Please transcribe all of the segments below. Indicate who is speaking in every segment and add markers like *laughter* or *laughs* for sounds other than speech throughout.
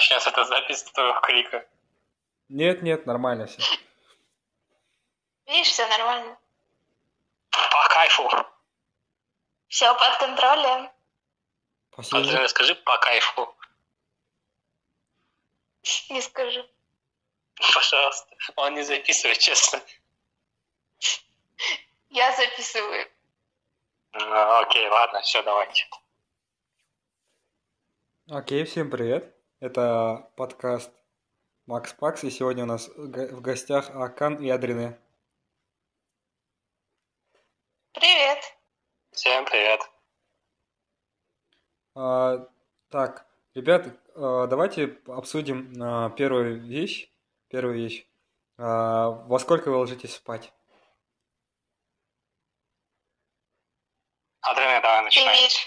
Speaker 1: начнется эта запись твоего крика.
Speaker 2: Нет, нет, нормально все.
Speaker 3: Видишь, все нормально.
Speaker 1: По кайфу.
Speaker 3: Все под контролем.
Speaker 1: Андрей, скажи по кайфу. *laughs*
Speaker 3: Не скажу.
Speaker 1: Пожалуйста. Он не записывает, честно. *laughs*
Speaker 3: Я записываю.
Speaker 1: Ну, окей, ладно, все, давайте.
Speaker 2: Окей, всем привет. Это подкаст Макс Пакс, и сегодня у нас в гостях Акан и Адрине.
Speaker 3: Привет.
Speaker 1: Всем привет.
Speaker 2: А, так, ребят, а, давайте обсудим а, первую вещь. Первую вещь. А, во сколько вы ложитесь спать?
Speaker 1: Адреналин, давай
Speaker 3: Ты
Speaker 1: начинай.
Speaker 3: имеешь,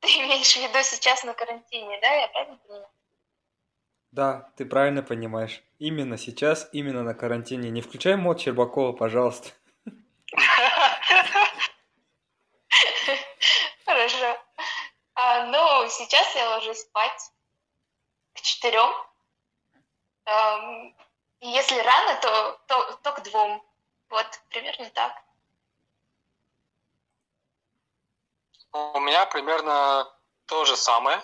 Speaker 3: ты имеешь в виду сейчас на карантине, да? Я правильно понимаю?
Speaker 2: Да, ты правильно понимаешь. Именно сейчас, именно на карантине. Не включай мод Щербакова, пожалуйста.
Speaker 3: Хорошо. А, ну, сейчас я ложусь спать к четырем. И если рано, то, то, то к двум. Вот, примерно так.
Speaker 1: У меня примерно то же самое.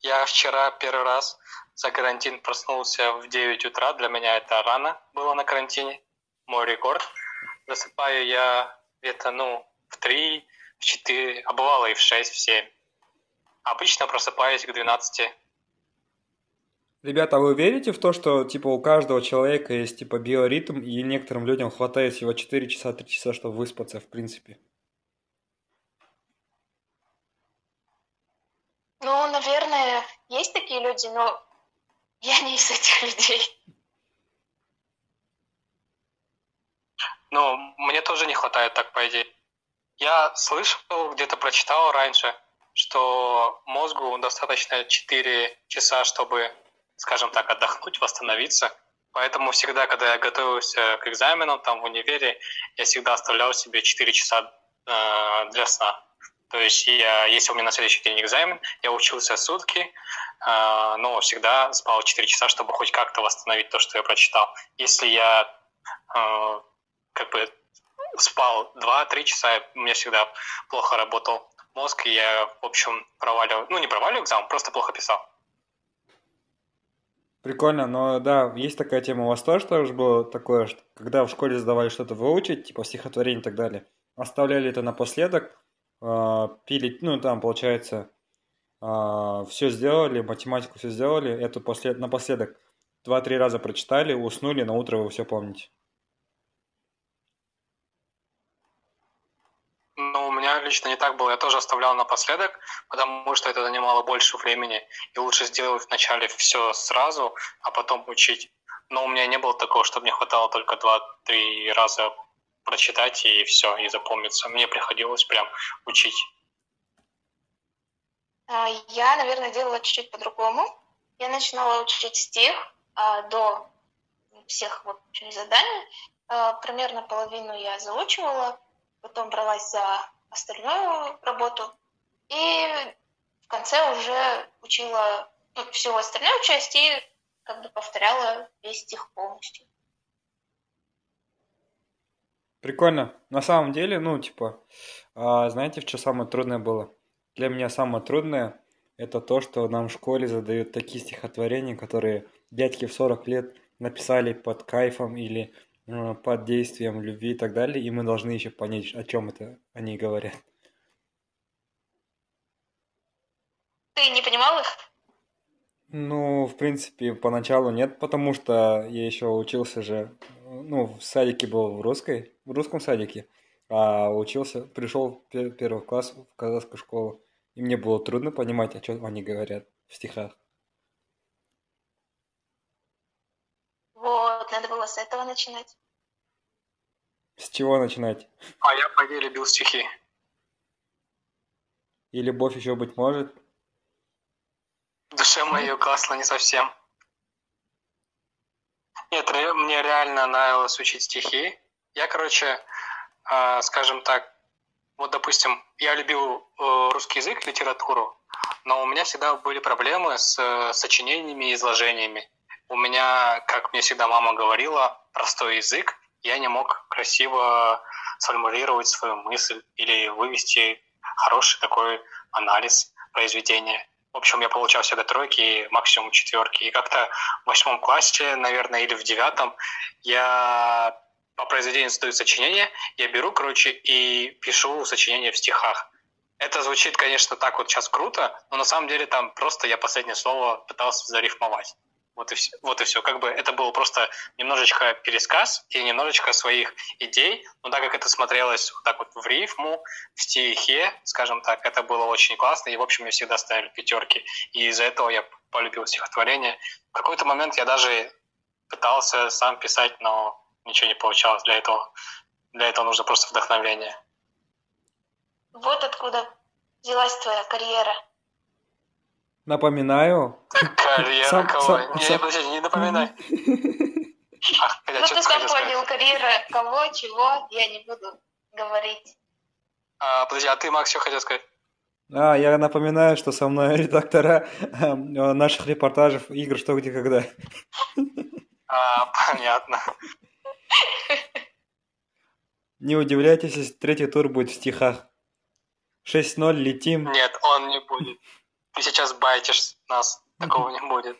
Speaker 1: Я вчера первый раз за карантин проснулся в 9 утра. Для меня это рано было на карантине. Мой рекорд. Засыпаю я где-то, ну, в 3, в 4, а бывало и в 6, в 7. Обычно просыпаюсь к 12.
Speaker 2: Ребята, а вы верите в то, что типа у каждого человека есть типа биоритм, и некоторым людям хватает всего 4 часа, 3 часа, чтобы выспаться, в принципе?
Speaker 3: Ну, наверное, есть такие люди, но я не из этих людей.
Speaker 1: Ну, мне тоже не хватает так, по идее. Я слышал, где-то прочитал раньше, что мозгу достаточно 4 часа, чтобы, скажем так, отдохнуть, восстановиться. Поэтому всегда, когда я готовился к экзаменам там в универе, я всегда оставлял себе 4 часа э, для сна. То есть, я, если у меня на следующий день экзамен, я учился сутки, э, но всегда спал 4 часа, чтобы хоть как-то восстановить то, что я прочитал. Если я э, как бы спал 2-3 часа, у меня всегда плохо работал мозг, и я, в общем, проваливал, ну, не проваливал экзамен, просто плохо писал.
Speaker 2: Прикольно, но да, есть такая тема. У вас тоже, тоже было такое, что когда в школе задавали что-то выучить, типа стихотворение и так далее, оставляли это напоследок, а, пили, ну там получается, все сделали, математику все сделали, эту после, напоследок два-три раза прочитали, уснули, на утро вы все помните.
Speaker 1: Но у меня лично не так было. Я тоже оставлял напоследок, потому что это занимало больше времени. И лучше сделать вначале все сразу, а потом учить. Но у меня не было такого, чтобы мне хватало только 2-3 раза прочитать и все, и запомниться. Мне приходилось прям учить.
Speaker 3: А, Я, наверное, делала чуть-чуть по-другому. Я начинала учить стих а, до всех вот заданий. А, Примерно половину я заучивала, потом бралась за остальную работу. И в конце уже учила ну, всю остальную часть и как бы повторяла весь стих полностью.
Speaker 2: Прикольно. На самом деле, ну, типа, а, знаете, что самое трудное было? Для меня самое трудное это то, что нам в школе задают такие стихотворения, которые дядьки в 40 лет написали под кайфом или э, под действием любви и так далее, и мы должны еще понять, о чем это они говорят.
Speaker 3: Ты не понимал их?
Speaker 2: Ну, в принципе, поначалу нет, потому что я еще учился же, ну, в садике был в русской, в русском садике, а учился, пришел в пе- первый класс в казахскую школу, и мне было трудно понимать, о чем они говорят в стихах.
Speaker 3: Вот, надо было с этого начинать.
Speaker 2: С чего начинать?
Speaker 1: А я, по любил стихи.
Speaker 2: И любовь еще быть может.
Speaker 1: В душе моей угасло не совсем. Нет, мне реально нравилось учить стихи. Я, короче, э, скажем так, вот, допустим, я любил э, русский язык, литературу, но у меня всегда были проблемы с э, сочинениями и изложениями. У меня, как мне всегда мама говорила, простой язык, я не мог красиво сформулировать свою мысль или вывести хороший такой анализ произведения. В общем, я получал всегда тройки, максимум четверки. И как-то в восьмом классе, наверное, или в девятом я по произведению создаю сочинение, я беру, короче, и пишу сочинение в стихах. Это звучит, конечно, так вот сейчас круто, но на самом деле там просто я последнее слово пытался зарифмовать. Вот и все. Вот и все. Как бы это был просто немножечко пересказ и немножечко своих идей, но так как это смотрелось вот так вот в рифму, в стихе, скажем так, это было очень классно, и, в общем, мне всегда ставили пятерки. И из-за этого я полюбил стихотворение. В какой-то момент я даже пытался сам писать, но ничего не получалось для этого. Для этого нужно просто вдохновение.
Speaker 3: Вот откуда взялась твоя карьера.
Speaker 2: Напоминаю.
Speaker 1: Карьера сам, кого? Сам, не, сам... подожди, не напоминай. *laughs*
Speaker 3: Ну ты сам понял, карьера кого, чего, я не буду говорить.
Speaker 1: А, подожди, а ты, Макс, что хотел сказать?
Speaker 2: А, я напоминаю, что со мной *laughs* редактора э, наших репортажей игр «Что, где, когда».
Speaker 1: А, понятно. *laughs*
Speaker 2: Не удивляйтесь, если третий тур будет в стихах. 6-0, летим.
Speaker 1: Нет, он не будет. Ты сейчас байтишь нас. Такого не будет.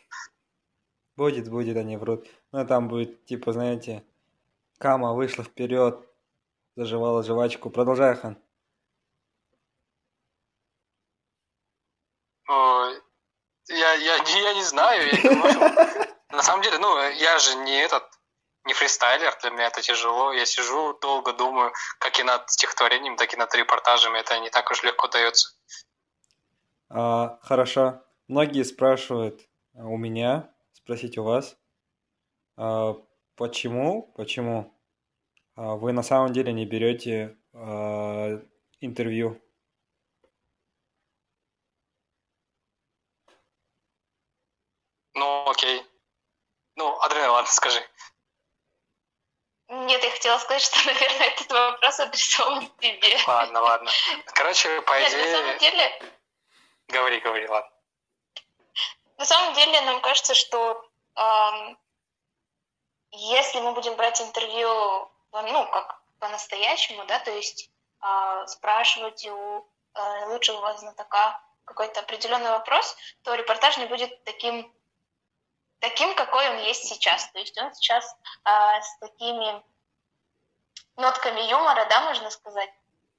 Speaker 2: Будет, будет, они врут. Ну, там будет, типа, знаете, Кама вышла вперед, заживала жвачку. Продолжай, Хан.
Speaker 1: Ой, я, я, я не знаю, я думаю, *laughs* на самом деле, ну, я же не этот, не фристайлер, для меня это тяжело. Я сижу, долго думаю, как и над стихотворением, так и над репортажами. Это не так уж легко дается.
Speaker 2: А, хорошо. Многие спрашивают у меня, спросить у вас, а, почему, почему а, вы на самом деле не берете а, интервью?
Speaker 1: Ну, окей. Ну, Адриан, ладно, скажи.
Speaker 3: Нет, я хотела сказать, что, *laughs* наверное, этот вопрос адресован тебе.
Speaker 1: Ладно, ладно. Короче, по идее...
Speaker 3: Нет, на самом деле...
Speaker 1: Говори, говори, ладно.
Speaker 3: На самом деле, нам кажется, что эм, если мы будем брать интервью, ну, как по-настоящему, да, то есть э, спрашивать у э, лучшего знатока какой-то определенный вопрос, то репортаж не будет таким таким, какой он есть сейчас. То есть он сейчас а, с такими нотками юмора, да, можно сказать.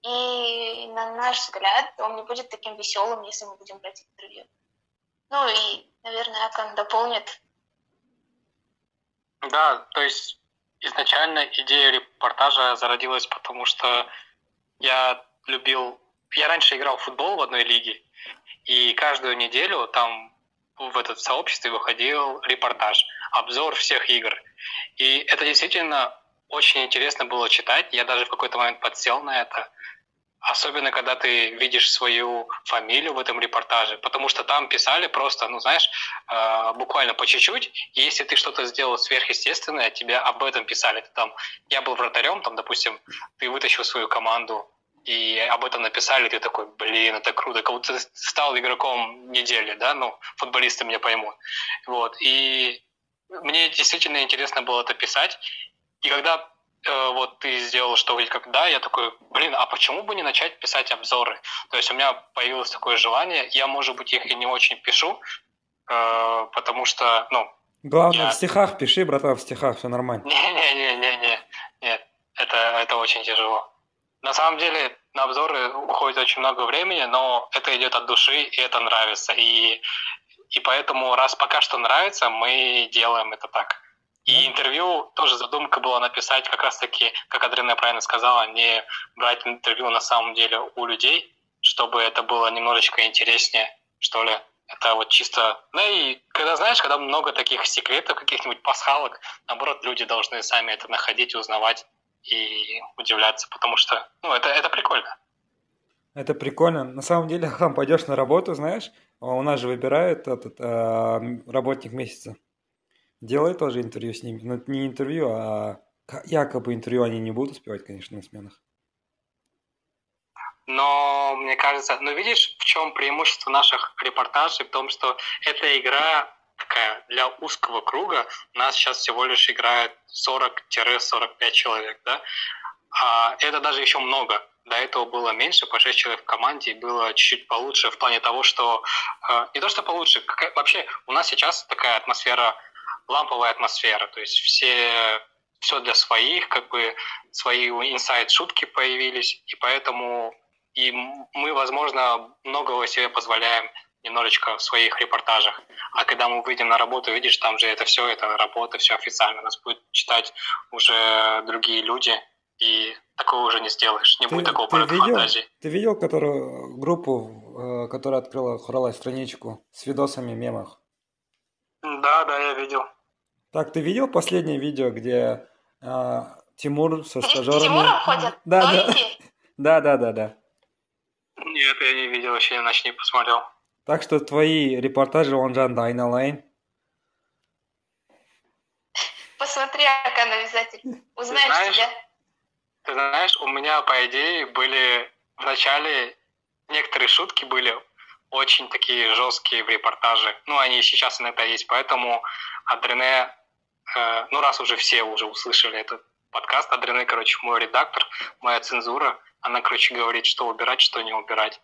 Speaker 3: И на наш взгляд он не будет таким веселым, если мы будем брать интервью. Ну и, наверное, Акан дополнит.
Speaker 1: Да, то есть изначально идея репортажа зародилась, потому что я любил... Я раньше играл в футбол в одной лиге, и каждую неделю там в этот сообществе выходил репортаж, обзор всех игр. И это действительно очень интересно было читать. Я даже в какой-то момент подсел на это. Особенно, когда ты видишь свою фамилию в этом репортаже, потому что там писали просто, ну, знаешь, э, буквально по чуть-чуть, если ты что-то сделал сверхъестественное, тебя об этом писали. Ты там, я был вратарем, там, допустим, ты вытащил свою команду и об этом написали, ты такой, блин, это круто, как будто ты стал игроком недели, да, ну, футболисты меня поймут. Вот, и мне действительно интересно было это писать, и когда вот ты сделал что вроде как да, я такой, блин, а почему бы не начать писать обзоры? То есть у меня появилось такое желание, я, может быть, их и не очень пишу, э, потому что, ну...
Speaker 2: Главное, я... в стихах пиши, братан, в стихах, все нормально.
Speaker 1: Не-не-не-не-не, нет, это, это очень тяжело. На самом деле на обзоры уходит очень много времени, но это идет от души, и это нравится. И, и поэтому, раз пока что нравится, мы делаем это так. И интервью тоже задумка была написать как раз-таки, как Адрина правильно сказала, не брать интервью на самом деле у людей, чтобы это было немножечко интереснее, что ли. Это вот чисто... Ну и когда, знаешь, когда много таких секретов, каких-нибудь пасхалок, наоборот, люди должны сами это находить, узнавать и удивляться, потому что, ну, это, это прикольно.
Speaker 2: Это прикольно. На самом деле, *laughs* хам, пойдешь на работу, знаешь, а у нас же выбирают этот э, работник месяца. Делай тоже интервью с ними. Но ну, не интервью, а якобы интервью они не будут успевать, конечно, на сменах.
Speaker 1: Но мне кажется, ну видишь, в чем преимущество наших репортажей? В том, что эта игра такая для узкого круга. Нас сейчас всего лишь играет 40-45 человек, да? А это даже еще много. До этого было меньше, по 6 человек в команде, и было чуть-чуть получше в плане того, что... Э, не то, что получше, как, вообще у нас сейчас такая атмосфера, ламповая атмосфера, то есть все все для своих, как бы свои инсайд-шутки появились, и поэтому и мы, возможно, многого себе позволяем немножечко в своих репортажах. А когда мы выйдем на работу, видишь, там же это все, это работа, все официально. Нас будет читать уже другие люди, и такого уже не сделаешь. Не
Speaker 2: Ты,
Speaker 1: будет такого
Speaker 2: ты видел,
Speaker 1: фантазии.
Speaker 2: ты видел которую группу, э, которая открыла Хуралай страничку с видосами мемах?
Speaker 1: Да, да, я видел.
Speaker 2: Так, ты видел последнее видео, где э, Тимур со стажерами...
Speaker 3: Тимуром ходят
Speaker 2: Да, да. Да, да, да, да.
Speaker 1: Нет, я не видел, вообще иначе не посмотрел.
Speaker 2: Так что твои репортажи, он же айналайн.
Speaker 3: Посмотри, Акан, обязательно. Узнаешь
Speaker 1: знаешь,
Speaker 3: себя.
Speaker 1: Ты знаешь, у меня, по идее, были в начале некоторые шутки были очень такие жесткие в репортаже. Ну, они сейчас иногда есть, поэтому Адрене, ну, раз уже все уже услышали этот подкаст, Адрене, короче, мой редактор, моя цензура, она, короче, говорит, что убирать, что не убирать.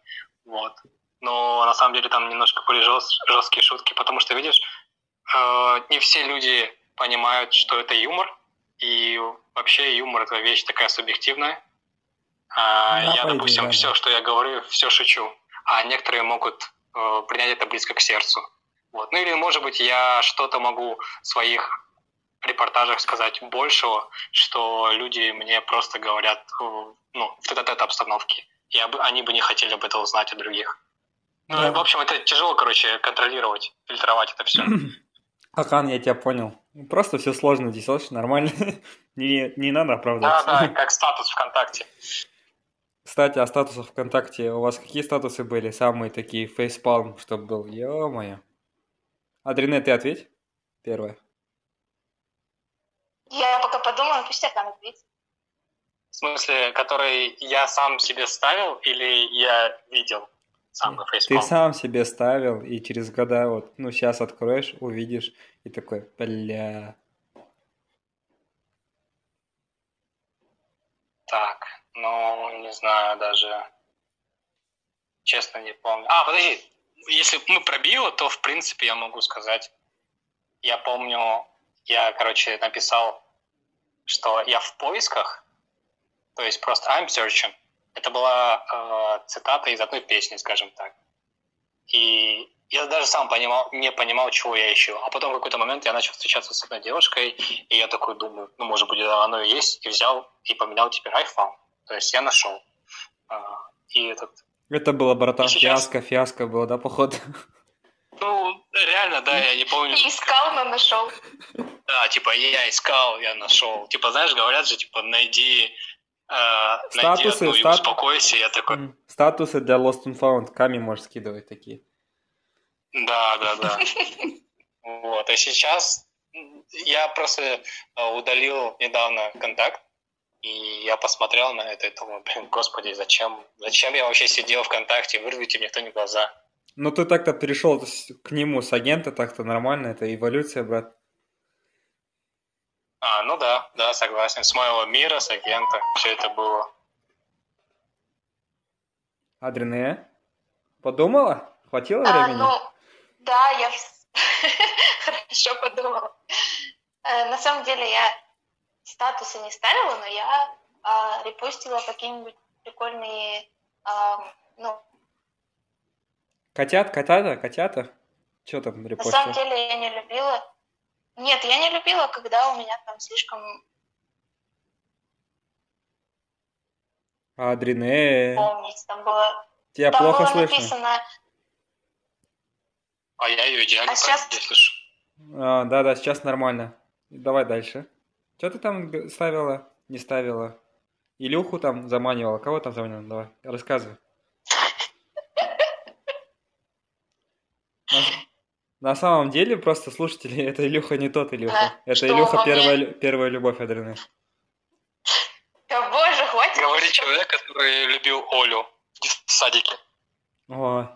Speaker 1: Вот. Но на самом деле там немножко были жест, жесткие шутки, потому что, видишь, э, не все люди понимают, что это юмор, и вообще юмор это вещь такая субъективная. А,
Speaker 2: Да,
Speaker 1: я, допустим,
Speaker 2: да,
Speaker 1: все, что я говорю, все шучу, а некоторые могут э, принять это близко к сердцу. Вот. Ну или, может быть, я что-то могу своих репортажах сказать большего, что люди мне просто говорят ну, в этот обстановке. Я бы, они бы не хотели бы это узнать от других. Ну,
Speaker 2: Да.
Speaker 1: в общем, это тяжело, короче, контролировать, фильтровать это все. *clears throat*
Speaker 2: Акан, я тебя понял. Просто все сложно, здесь очень нормально. *laughs* не, не надо
Speaker 1: Да,
Speaker 2: оправдываться.
Speaker 1: да, *laughs* как статус ВКонтакте.
Speaker 2: Кстати, о статусах ВКонтакте. У вас какие статусы были? Самые такие фейспалм, чтобы был? Ё-моё. Адрене, ты ответь. Первое.
Speaker 3: Я пока подумаю, пусть Акан ответит.
Speaker 1: В смысле, который я сам себе ставил или я видел сам на
Speaker 2: Ты
Speaker 1: фейспалм?
Speaker 2: сам себе ставил, и через года вот, ну, сейчас откроешь, увидишь, и такой, бля.
Speaker 1: Так, ну, не знаю даже. Честно, не помню. А, подожди. Если мы про био, то, в принципе, я могу сказать. Я помню, я, короче, написал, что я в поисках, то есть просто I'm searching. Это была э, цитата из одной песни, скажем так. И я даже сам понимал, не понимал, чего я ищу. А потом в какой-то момент я начал встречаться с одной девушкой, и я такой думаю, ну, может быть, оно и есть, и взял, и поменял теперь I found. То есть я нашел. А, и этот...
Speaker 2: Это было, братан,
Speaker 1: И сейчас-
Speaker 2: фиаско, фиаско было, да, походу? *laughs*
Speaker 1: Ну, реально, да, я не помню.
Speaker 3: Не искал, но нашел.
Speaker 1: Да, типа, я искал, я нашел. Типа, знаешь, говорят же, типа, найди, э, найди
Speaker 2: Статусы,
Speaker 1: одну и
Speaker 2: стат-
Speaker 1: успокойся. Я такой.
Speaker 2: Статусы для Lost and Found. Ками можешь скидывать такие.
Speaker 1: да, да, да. Вот, и сейчас я просто э, удалил недавно контакт, и я посмотрел на это и думаю, блин, господи, зачем, зачем я вообще сидел ВКонтакте, вырвите мне кто-нибудь глаза.
Speaker 2: Ну, ты так-то перешел к нему с агента, так-то нормально, это эволюция, брат.
Speaker 1: А, ну да, да, согласен. С моего мира, с агента, все это было.
Speaker 2: Адрене, подумала? Хватило
Speaker 3: А,
Speaker 2: времени?
Speaker 3: ну, да, я *laughs* хорошо подумала. Э, На самом деле я статусы не ставила, но я а, репостила какие-нибудь прикольные, а, ну,
Speaker 2: Котят, котята, котята? Что там
Speaker 3: на самом
Speaker 2: репостил?
Speaker 3: деле я не любила. Нет, я не любила, когда у меня там слишком
Speaker 2: Адрене,
Speaker 3: помнить, там было,
Speaker 2: тебя
Speaker 3: там
Speaker 2: плохо
Speaker 3: было
Speaker 2: слышно.
Speaker 3: написано,
Speaker 1: А я ее идеально
Speaker 3: А сейчас-
Speaker 1: слышу.
Speaker 2: А, да-да, сейчас нормально. Давай дальше. Что ты там ставила? Не ставила? Илюху там заманивала? Кого там заманивала? Давай, рассказывай. На, на самом деле, просто слушатели, это Илюха не тот Илюха.
Speaker 3: Да,
Speaker 2: Это Илюха первая, первая любовь Адрены.
Speaker 3: да боже, хватит.
Speaker 1: Говорит
Speaker 3: еще.
Speaker 1: человек, который любил Олю в садике.
Speaker 2: О, *laughs*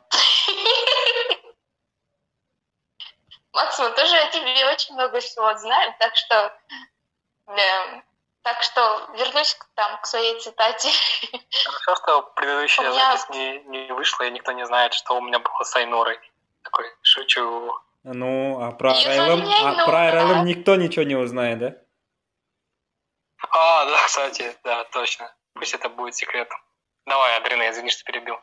Speaker 3: Макс, мы тоже о тебе очень много всего знаем, так что... эм, так что вернусь к, там, к своей цитате.
Speaker 1: Хорошо, что предыдущая
Speaker 3: меня-
Speaker 1: запись не, не вышла, и никто не знает, что у меня было с Айнурой. Такой, шучу.
Speaker 2: ну, а про РЛМ, а про РЛМ никто ничего не узнает, да?
Speaker 1: А, да, кстати, да, точно. Пусть это будет секретом. Давай, Адрина, извини, что перебил.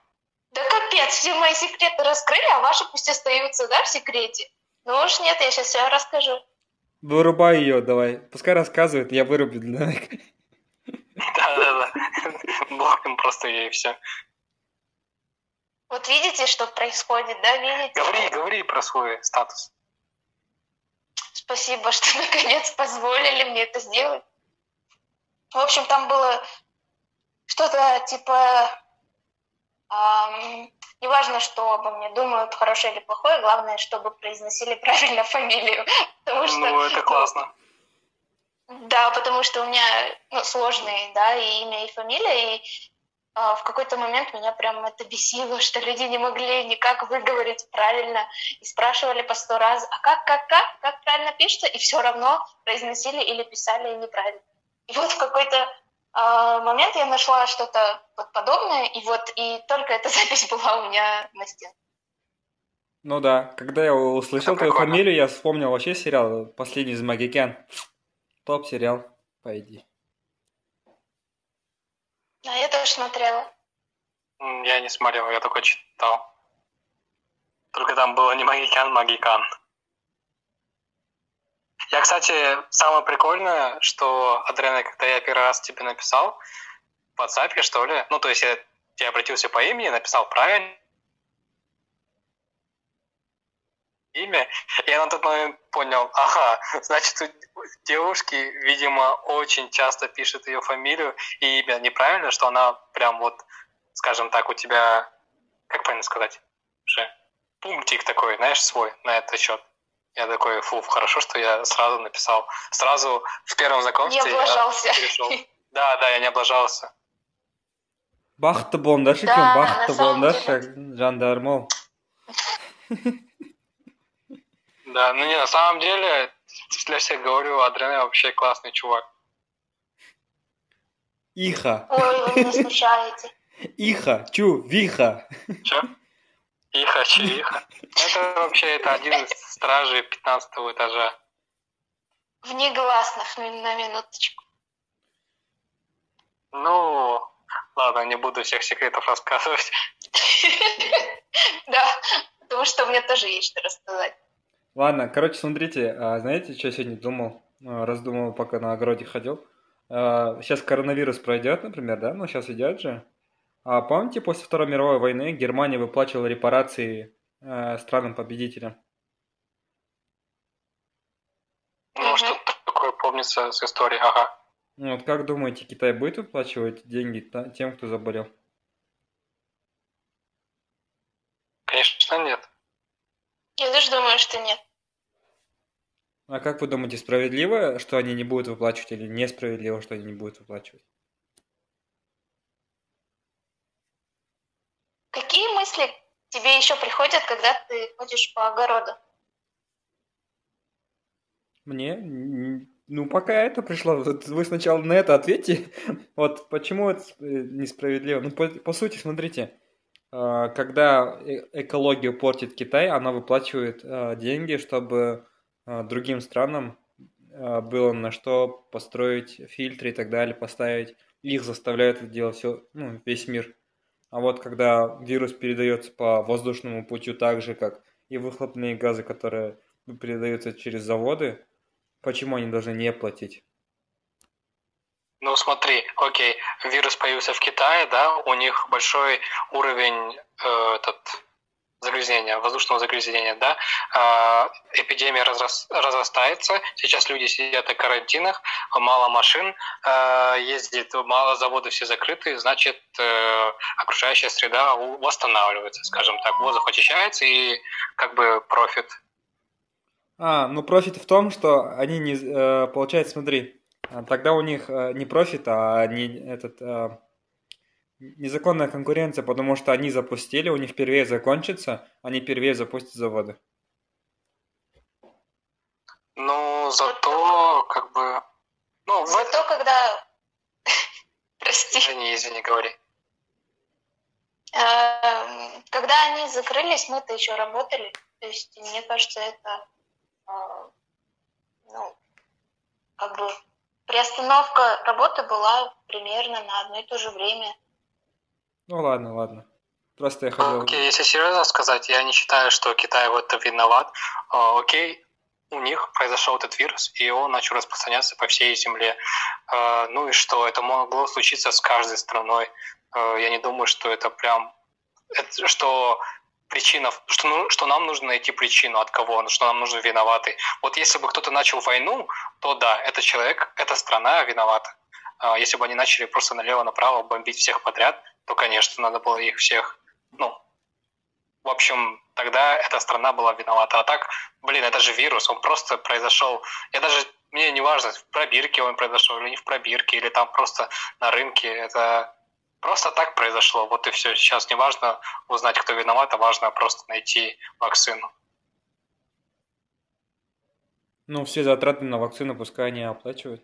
Speaker 3: Да капец, все мои секреты раскрыли, а ваши пусть остаются, да, в секрете? Ну уж нет, я сейчас все расскажу.
Speaker 2: Вырубай ее, давай. Пускай рассказывает, я вырублю для *laughs*
Speaker 1: Да-да-да. Блокнем просто ей все.
Speaker 3: Вот видите, что происходит, да, видите?
Speaker 1: Говори, говори про свой статус.
Speaker 3: Спасибо, *laughs* что наконец позволили мне это сделать. В общем, там было что-то типа... ам, неважно, что обо мне думают, хорошее или плохое, главное, чтобы произносили *laughs* правильно фамилию. Потому что,
Speaker 1: Ну, это классно.
Speaker 3: Да, потому что у меня ну, сложные, да, и имя, и фамилия, и в какой-то момент меня прям это бесило, *laughs* что люди не могли никак выговорить правильно, и спрашивали по сто раз, а как, как, как, как правильно пишется, и все равно произносили или писали неправильно. И вот в какой-то а, момент я нашла что-то вот подобное, и вот и только эта *laughs* запись была у меня на стене.
Speaker 2: Ну да, когда я услышал
Speaker 1: Это
Speaker 2: твою
Speaker 1: прикольно.
Speaker 2: фамилию, я вспомнил вообще сериал «Последний из магикян». Топ-сериал, пойди.
Speaker 3: А я тоже смотрела.
Speaker 1: Я не смотрел, я только читал. Только там было не Магикян, Магикан. Я, кстати, самое прикольное, что, Адрена, когда я первый раз тебе написал в WhatsApp, что ли, ну, то есть я тебе обратился по имени, написал правильно имя, и я на тот момент понял, ага, значит, у девушки, видимо, очень часто пишет ее фамилию и имя неправильно, что она прям вот, скажем так, у тебя, как правильно сказать, уже пунктик такой, знаешь, свой на этот счет. Я такой, фу, хорошо, что я сразу написал. Сразу в первом
Speaker 3: Не
Speaker 1: знакомстве я перешел. Да, да, я не облажался.
Speaker 2: бақытты болыңдаршы
Speaker 3: Да,
Speaker 2: бақытты болыңдаршы жандарым ау
Speaker 1: Да, ну не, на самом деле, для всех говорю, Адрене вообще классный чувак.
Speaker 2: иха
Speaker 3: Ой, вы меня смущаете.
Speaker 2: иха чу виха
Speaker 1: Че? Иха, Чиха. Это вообще это один из стражей 15 этажа.
Speaker 3: В негласных, ну, на минуточку.
Speaker 1: Ну, ладно, не буду всех секретов рассказывать. *laughs*
Speaker 3: Да, потому что мне тоже есть что рассказать.
Speaker 2: Ладно, короче, смотрите, а знаете, что я сегодня думал? А, Раздумывал, пока на огороде ходил. А, Сейчас коронавирус пройдет, например, да? Ну, сейчас идет же. А помните, после Второй мировой войны Германия выплачивала репарации странам-победителям?
Speaker 1: Ну, что такое помнится с историей, ага.
Speaker 2: Ну, вот как думаете, Китай будет выплачивать деньги тем, кто заболел?
Speaker 1: Конечно, нет.
Speaker 3: Я тоже думаю, что нет.
Speaker 2: А как вы думаете, справедливо, что они не будут выплачивать, или несправедливо, что они не будут выплачивать?
Speaker 3: Какие мысли тебе еще приходят, когда ты ходишь по огороду?
Speaker 2: Мне? Ну, пока это пришло. Вы сначала на это ответьте. *laughs* Вот почему это э, несправедливо? Ну, по, по сути, смотрите. а, Когда э- экологию портит Китай, она выплачивает а, деньги, чтобы другим странам а, было на что построить фильтры и так далее, поставить. Их заставляют это делать все, ну, весь мир. А вот когда вирус передается по воздушному путю так же, как и выхлопные газы, которые передаются через заводы, почему они должны не платить?
Speaker 1: Ну, смотри, окей, вирус появился в Китае, да, у них большой уровень э, этот, загрязнения, воздушного загрязнения, да, А, эпидемия разрас- разрастается, сейчас люди сидят на карантинах, мало машин э, ездит, мало заводов все закрыты, значит, э, окружающая среда восстанавливается, скажем так, воздух очищается и как бы профит.
Speaker 2: А, ну профит в том, что они не... э, Получается, смотри, а, тогда у них э, не профит, а они этот... э, незаконная конкуренция, потому что они запустили, у них впервые закончится, они впервые запустят заводы.
Speaker 1: Ну, зато, как бы... Ну, в
Speaker 3: Зато когда... *laughs* Прости.
Speaker 1: Извини, извини, говори.
Speaker 3: Эм, Когда они закрылись, мы-то еще работали. То есть, мне кажется, это, э, ну, как бы приостановка работы была примерно на одно и то же время.
Speaker 2: Ну ладно, ладно. Просто я хотел...
Speaker 1: Окей, если серьезно сказать, я не считаю, что Китай в этом виноват. А, Окей, у них произошел этот вирус, и он начал распространяться по всей земле. А, Ну и что, это могло случиться с каждой страной. А, Я не думаю, что это прям... что причина, что, ну, что нам нужно найти причину, от кого, что нам нужен виноватый. Вот если бы кто-то начал войну, то да, этот человек, эта страна виновата. Если бы они начали просто налево-направо бомбить всех подряд, то, конечно, надо было их всех, ну, в общем, тогда эта страна была виновата. А так, блин, это же вирус, он просто произошел. Я даже, мне не важно, в пробирке он произошел или не в пробирке, или там просто на рынке. Это просто так произошло. Вот и все. Сейчас не важно узнать, кто виноват, а важно просто найти вакцину.
Speaker 2: Ну, все затраты на вакцину пускай они оплачивают.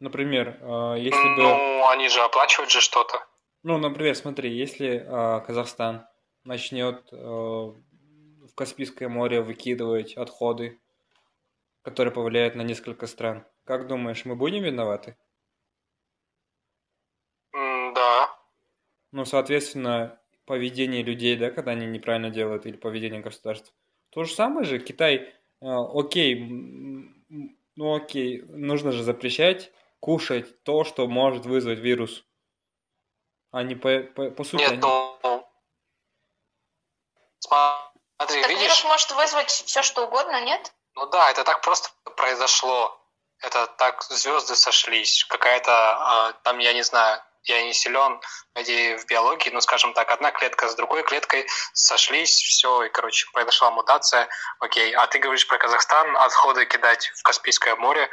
Speaker 2: Например, э, если бы...
Speaker 1: Ну, они же оплачивают же что-то.
Speaker 2: Ну, например, смотри, если э, Казахстан начнет э, в Каспийское море выкидывать отходы, которые повлияют на несколько стран, как думаешь, мы будем виноваты?
Speaker 1: Да.
Speaker 2: Ну, соответственно, поведение людей, да, когда они неправильно делают, или поведение государств. То же самое же, Китай, э, окей, ну окей, нужно же запрещать кушать то, что может вызвать вирус. А не по, по, по сути,
Speaker 1: Нет,
Speaker 2: они-
Speaker 1: ну... Смотри,
Speaker 3: Так
Speaker 1: видишь?
Speaker 3: вирус может вызвать все, что угодно, нет?
Speaker 1: Ну да, это так просто произошло. Это так звезды сошлись. Какая-то, а, там, я не знаю, я не силен в биологии, но, скажем так, одна клетка с другой клеткой сошлись, все, и, короче, произошла мутация. Окей, а ты говоришь про Казахстан, отходы кидать в Каспийское море.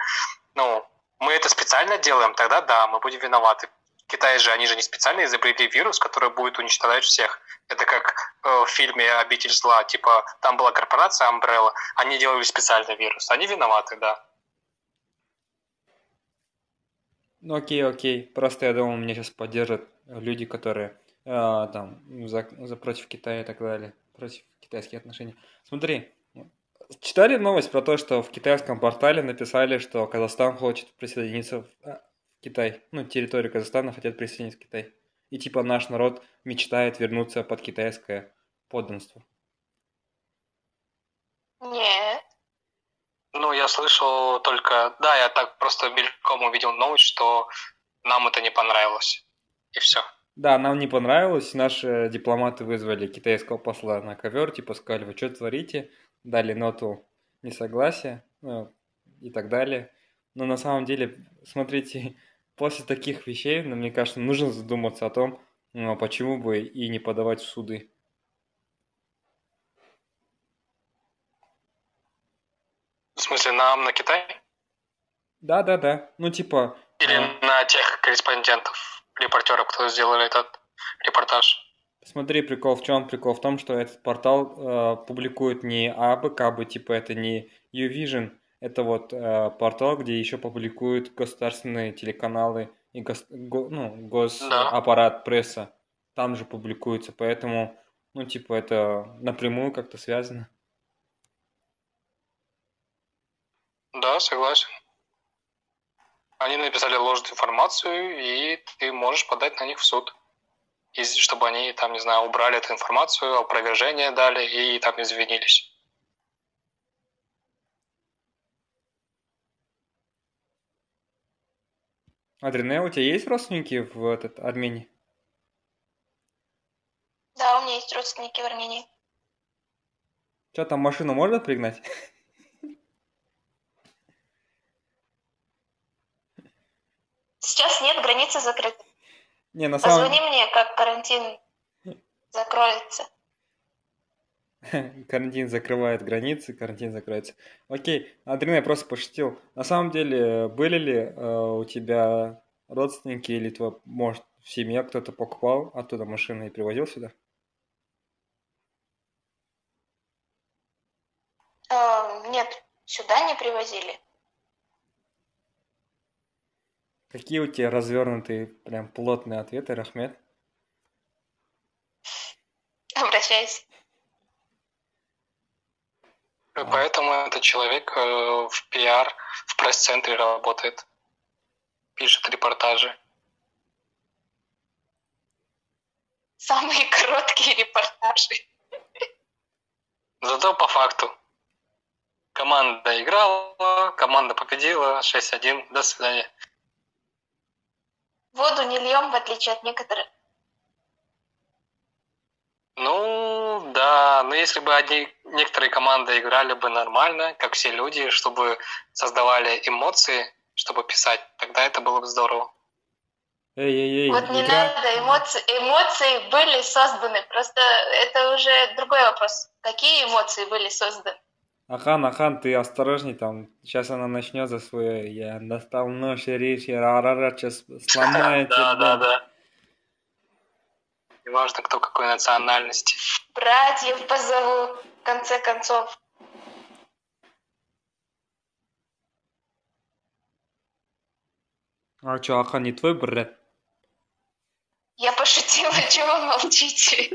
Speaker 1: Ну, мы это специально делаем, тогда да, мы будем виноваты. Китай же, они же не специально изобрели вирус, который будет уничтожать всех. Это как э, в фильме «Обитель зла», типа там была корпорация Umbrella, они делали специальный вирус. Они виноваты, да.
Speaker 2: Ну окей, окей. Просто я думал, меня сейчас поддержат люди, которые э, там за, за против Китая и так далее, против китайских отношений. Смотри, читали новость про то, что в китайском портале написали, что Казахстан хочет присоединиться в, а, в Китай, ну территорию Казахстана хотят присоединиться в Китай. И типа наш народ мечтает вернуться под китайское подданство.
Speaker 3: Нет.
Speaker 1: Ну, я слышал только... Да, я так просто мельком увидел новость, что нам это не понравилось. И все.
Speaker 2: Да, нам не понравилось. Наши дипломаты вызвали китайского посла на ковер, типа сказали, вы что творите? Дали ноту несогласия ну, и так далее. Но на самом деле, смотрите, *laughs* после таких вещей, ну, мне кажется, нужно задуматься о том, ну, почему бы и не подавать в суды.
Speaker 1: В смысле, нам на Китай?
Speaker 2: Да, да, да. Ну, типа,
Speaker 1: Или
Speaker 2: а,
Speaker 1: на тех корреспондентов, репортеров, кто сделали этот репортаж?
Speaker 2: Смотри, прикол в чем? Прикол в том, что этот портал э, публикует не абы кабы, типа это не Uvision, это вот э, портал, где еще публикуют государственные телеканалы и гос, го- ну, госаппарат, пресса. Там же публикуется, поэтому, ну, типа, это напрямую как-то связано.
Speaker 1: Да, согласен. Они написали ложную информацию, и ты можешь подать на них в суд. И чтобы они, там, не знаю, убрали эту информацию, опровержение дали и там извинились.
Speaker 2: Адрине, у тебя есть родственники в этот, Армении?
Speaker 3: Да, у меня есть родственники в Армении.
Speaker 2: Что там, машину можно пригнать?
Speaker 3: Сейчас нет, границы закрыты.
Speaker 2: Не, на самом...
Speaker 3: Позвони мне, как карантин закроется. *laughs*
Speaker 2: Карантин закрывает границы, карантин закроется. Окей, Адриан, я просто пошутил. На самом деле, были ли э, у тебя родственники или твой, может, в семье кто-то покупал оттуда машины и привозил сюда?
Speaker 3: Э, нет, сюда не привозили.
Speaker 2: Какие у тебя развернутые, прям плотные ответы, Рахмет?
Speaker 3: Обращайся.
Speaker 1: Поэтому этот человек э, в пиар, в пресс-центре работает, пишет репортажи.
Speaker 3: Самые короткие репортажи.
Speaker 1: Зато по факту. Команда играла, команда победила, 6-1, до свидания.
Speaker 3: Воду не льем, в отличие от некоторых.
Speaker 1: Ну, да, но если бы одни, некоторые команды играли бы нормально, как все люди, чтобы создавали эмоции, чтобы писать, тогда это было бы здорово.
Speaker 2: Эй, эй, эй,
Speaker 3: Вот не
Speaker 2: игра...
Speaker 3: надо, эмоции, эмоции были созданы. Просто это уже другой вопрос. Какие эмоции были созданы?
Speaker 2: Ахан, Ахан, ты осторожней там. Сейчас она начнет за свое. Я достал нож и речь, я рарара, сейчас сломаю
Speaker 1: Да, да, да. Неважно, кто какой национальности.
Speaker 3: Братьев позову, в конце концов.
Speaker 2: А что, Ахан не твой брат?
Speaker 3: Я пошутила, *laughs* чего вы молчите?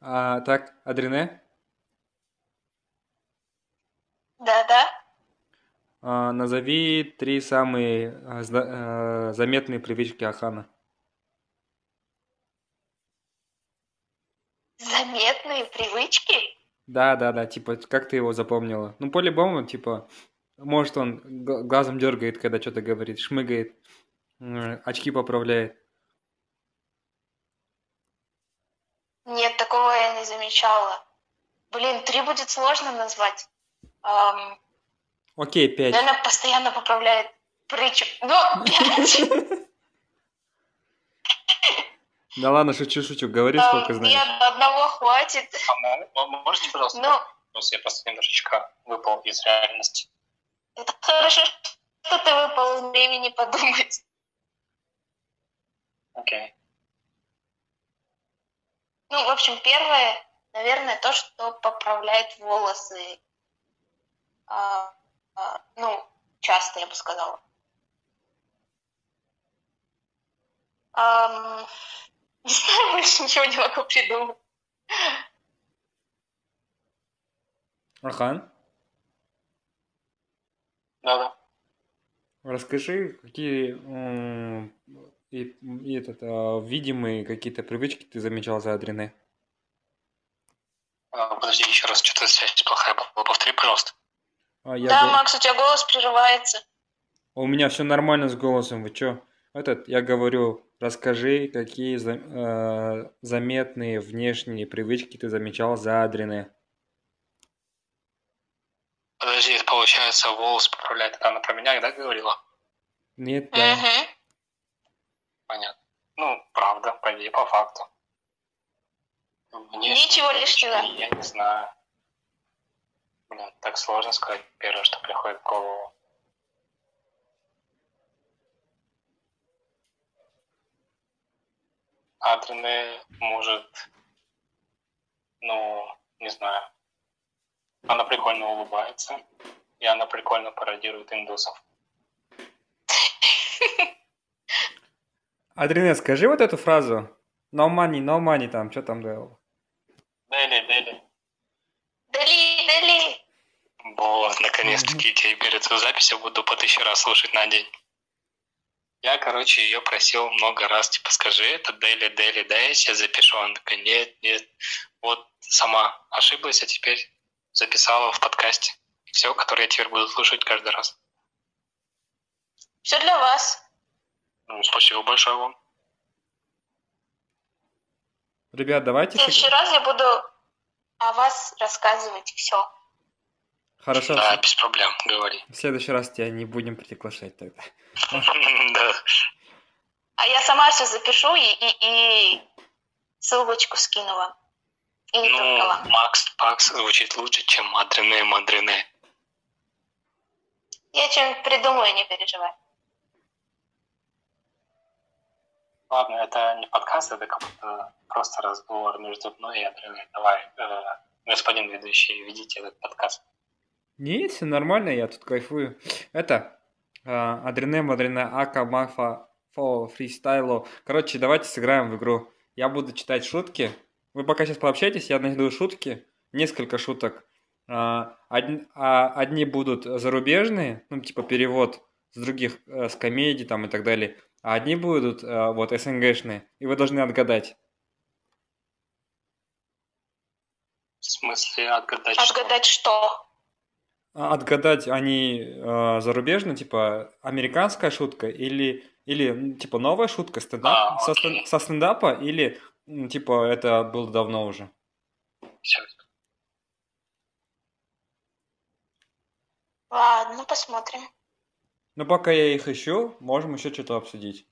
Speaker 2: А, так, Адрине,
Speaker 3: Да-да.
Speaker 2: а, назови три самые а, а, заметные привычки Ахана.
Speaker 3: Заметные привычки?
Speaker 2: Да, да, да, типа, как ты его запомнила? Ну, по-любому, типа, может, он глазом дергает, когда что-то говорит, шмыгает, очки поправляет.
Speaker 3: Нет, такого я не замечала. Блин, три будет сложно назвать. Ам,
Speaker 2: Окей, пять.
Speaker 3: наверное, постоянно поправляет притчу. Ну, пять. *laughs* *laughs*
Speaker 2: Да ладно, шучу, шучу, говори, сколько знаешь.
Speaker 3: Нет, одного хватит.
Speaker 1: А мо- Можете, пожалуйста,
Speaker 3: Ну,
Speaker 1: вопрос? я просто немножечко выпал из реальности.
Speaker 3: это хорошо, что ты выпал из времени подумать.
Speaker 1: Окей.
Speaker 3: Ну, в общем, первое, наверное, то, что поправляет волосы. А, а, ну, часто, я бы сказала. Ам, *laughs* не знаю, больше ничего не могу придумать.
Speaker 2: Ахан,
Speaker 1: Да-да.
Speaker 2: расскажи, какие и, и этот, а, видимые какие-то привычки ты замечал за Адрине?
Speaker 1: А, Подожди, еще раз, что-то связь плохая была. Повтори, пожалуйста.
Speaker 2: А, я
Speaker 3: да,
Speaker 2: го-
Speaker 3: Макс, у тебя голос прерывается.
Speaker 2: У меня все нормально с голосом, вы чё? Этот, я говорю, расскажи, какие за- э, заметные внешние привычки ты замечал за Адрине.
Speaker 1: Подожди, это получается, волос поправляет. Она про меня, да, говорила?
Speaker 2: Нет, да.
Speaker 3: Мгм.
Speaker 1: Понятно. Ну, правда, по идее, по факту. Внешне,
Speaker 3: Ничего лишнего.
Speaker 1: Я не знаю. Блин, так сложно сказать первое, что приходит в голову. Адрене может, ну, не знаю. Она прикольно улыбается, и она прикольно пародирует индусов. *laughs*
Speaker 2: Адрине, скажи вот эту фразу. No money, no money, там, что там было?
Speaker 1: Дели, Дели.
Speaker 3: Дали, дали.
Speaker 1: Вот, наконец-таки теперь эту запись я буду по тысяче раз слушать на день. Я, короче, ее просил много раз, типа, скажи это, Дели, Дели, да, я себе запишу. Она такая, нет, нет. Вот сама ошиблась, а теперь записала в подкасте. Все, который я теперь буду слушать каждый раз.
Speaker 3: Все для вас.
Speaker 1: Ну, спасибо большое вам.
Speaker 2: Ребят,
Speaker 3: В
Speaker 2: давайте...
Speaker 3: следующий
Speaker 2: сыг-
Speaker 3: раз я буду о вас рассказывать все.
Speaker 2: Хорошо,
Speaker 1: Да, без проблем, говори.
Speaker 2: в следующий раз тебя не будем приглашать тогда. *laughs*
Speaker 1: Да.
Speaker 3: А я сама все запишу и, и, и ссылочку скину вам. И не только
Speaker 1: Ну,
Speaker 3: вам.
Speaker 1: Макс Пакс звучит лучше, чем Мадрене Мадрене.
Speaker 3: Я что-нибудь придумаю, не переживай.
Speaker 1: Ладно, это не подкаст, это как будто просто разговор между мной и Адрене. Давай, э, господин ведущий, ведите этот подкаст.
Speaker 2: Не, все нормально, я тут кайфую. Это, а, Адрене, Мадрене, Ака, Мафа, Фо, Фристайло. Короче, давайте сыграем в игру. Я буду читать шутки. Вы пока сейчас пообщайтесь, я найду шутки. Несколько шуток. А, Одни, а, одни будут зарубежные, ну, типа перевод с других, э, с комедий там и так далее. А одни будут э, вот СНГшные. И вы должны отгадать.
Speaker 1: В смысле отгадать, что?
Speaker 3: Отгадать что?
Speaker 2: А Отгадать они э, зарубежные, типа американская шутка или, или типа новая шутка стендап,
Speaker 1: А,
Speaker 2: со,
Speaker 1: окей.
Speaker 2: со стендапа или типа это было давно уже.
Speaker 3: Ладно, посмотрим.
Speaker 2: Но пока я их ищу, можем еще что-то обсудить.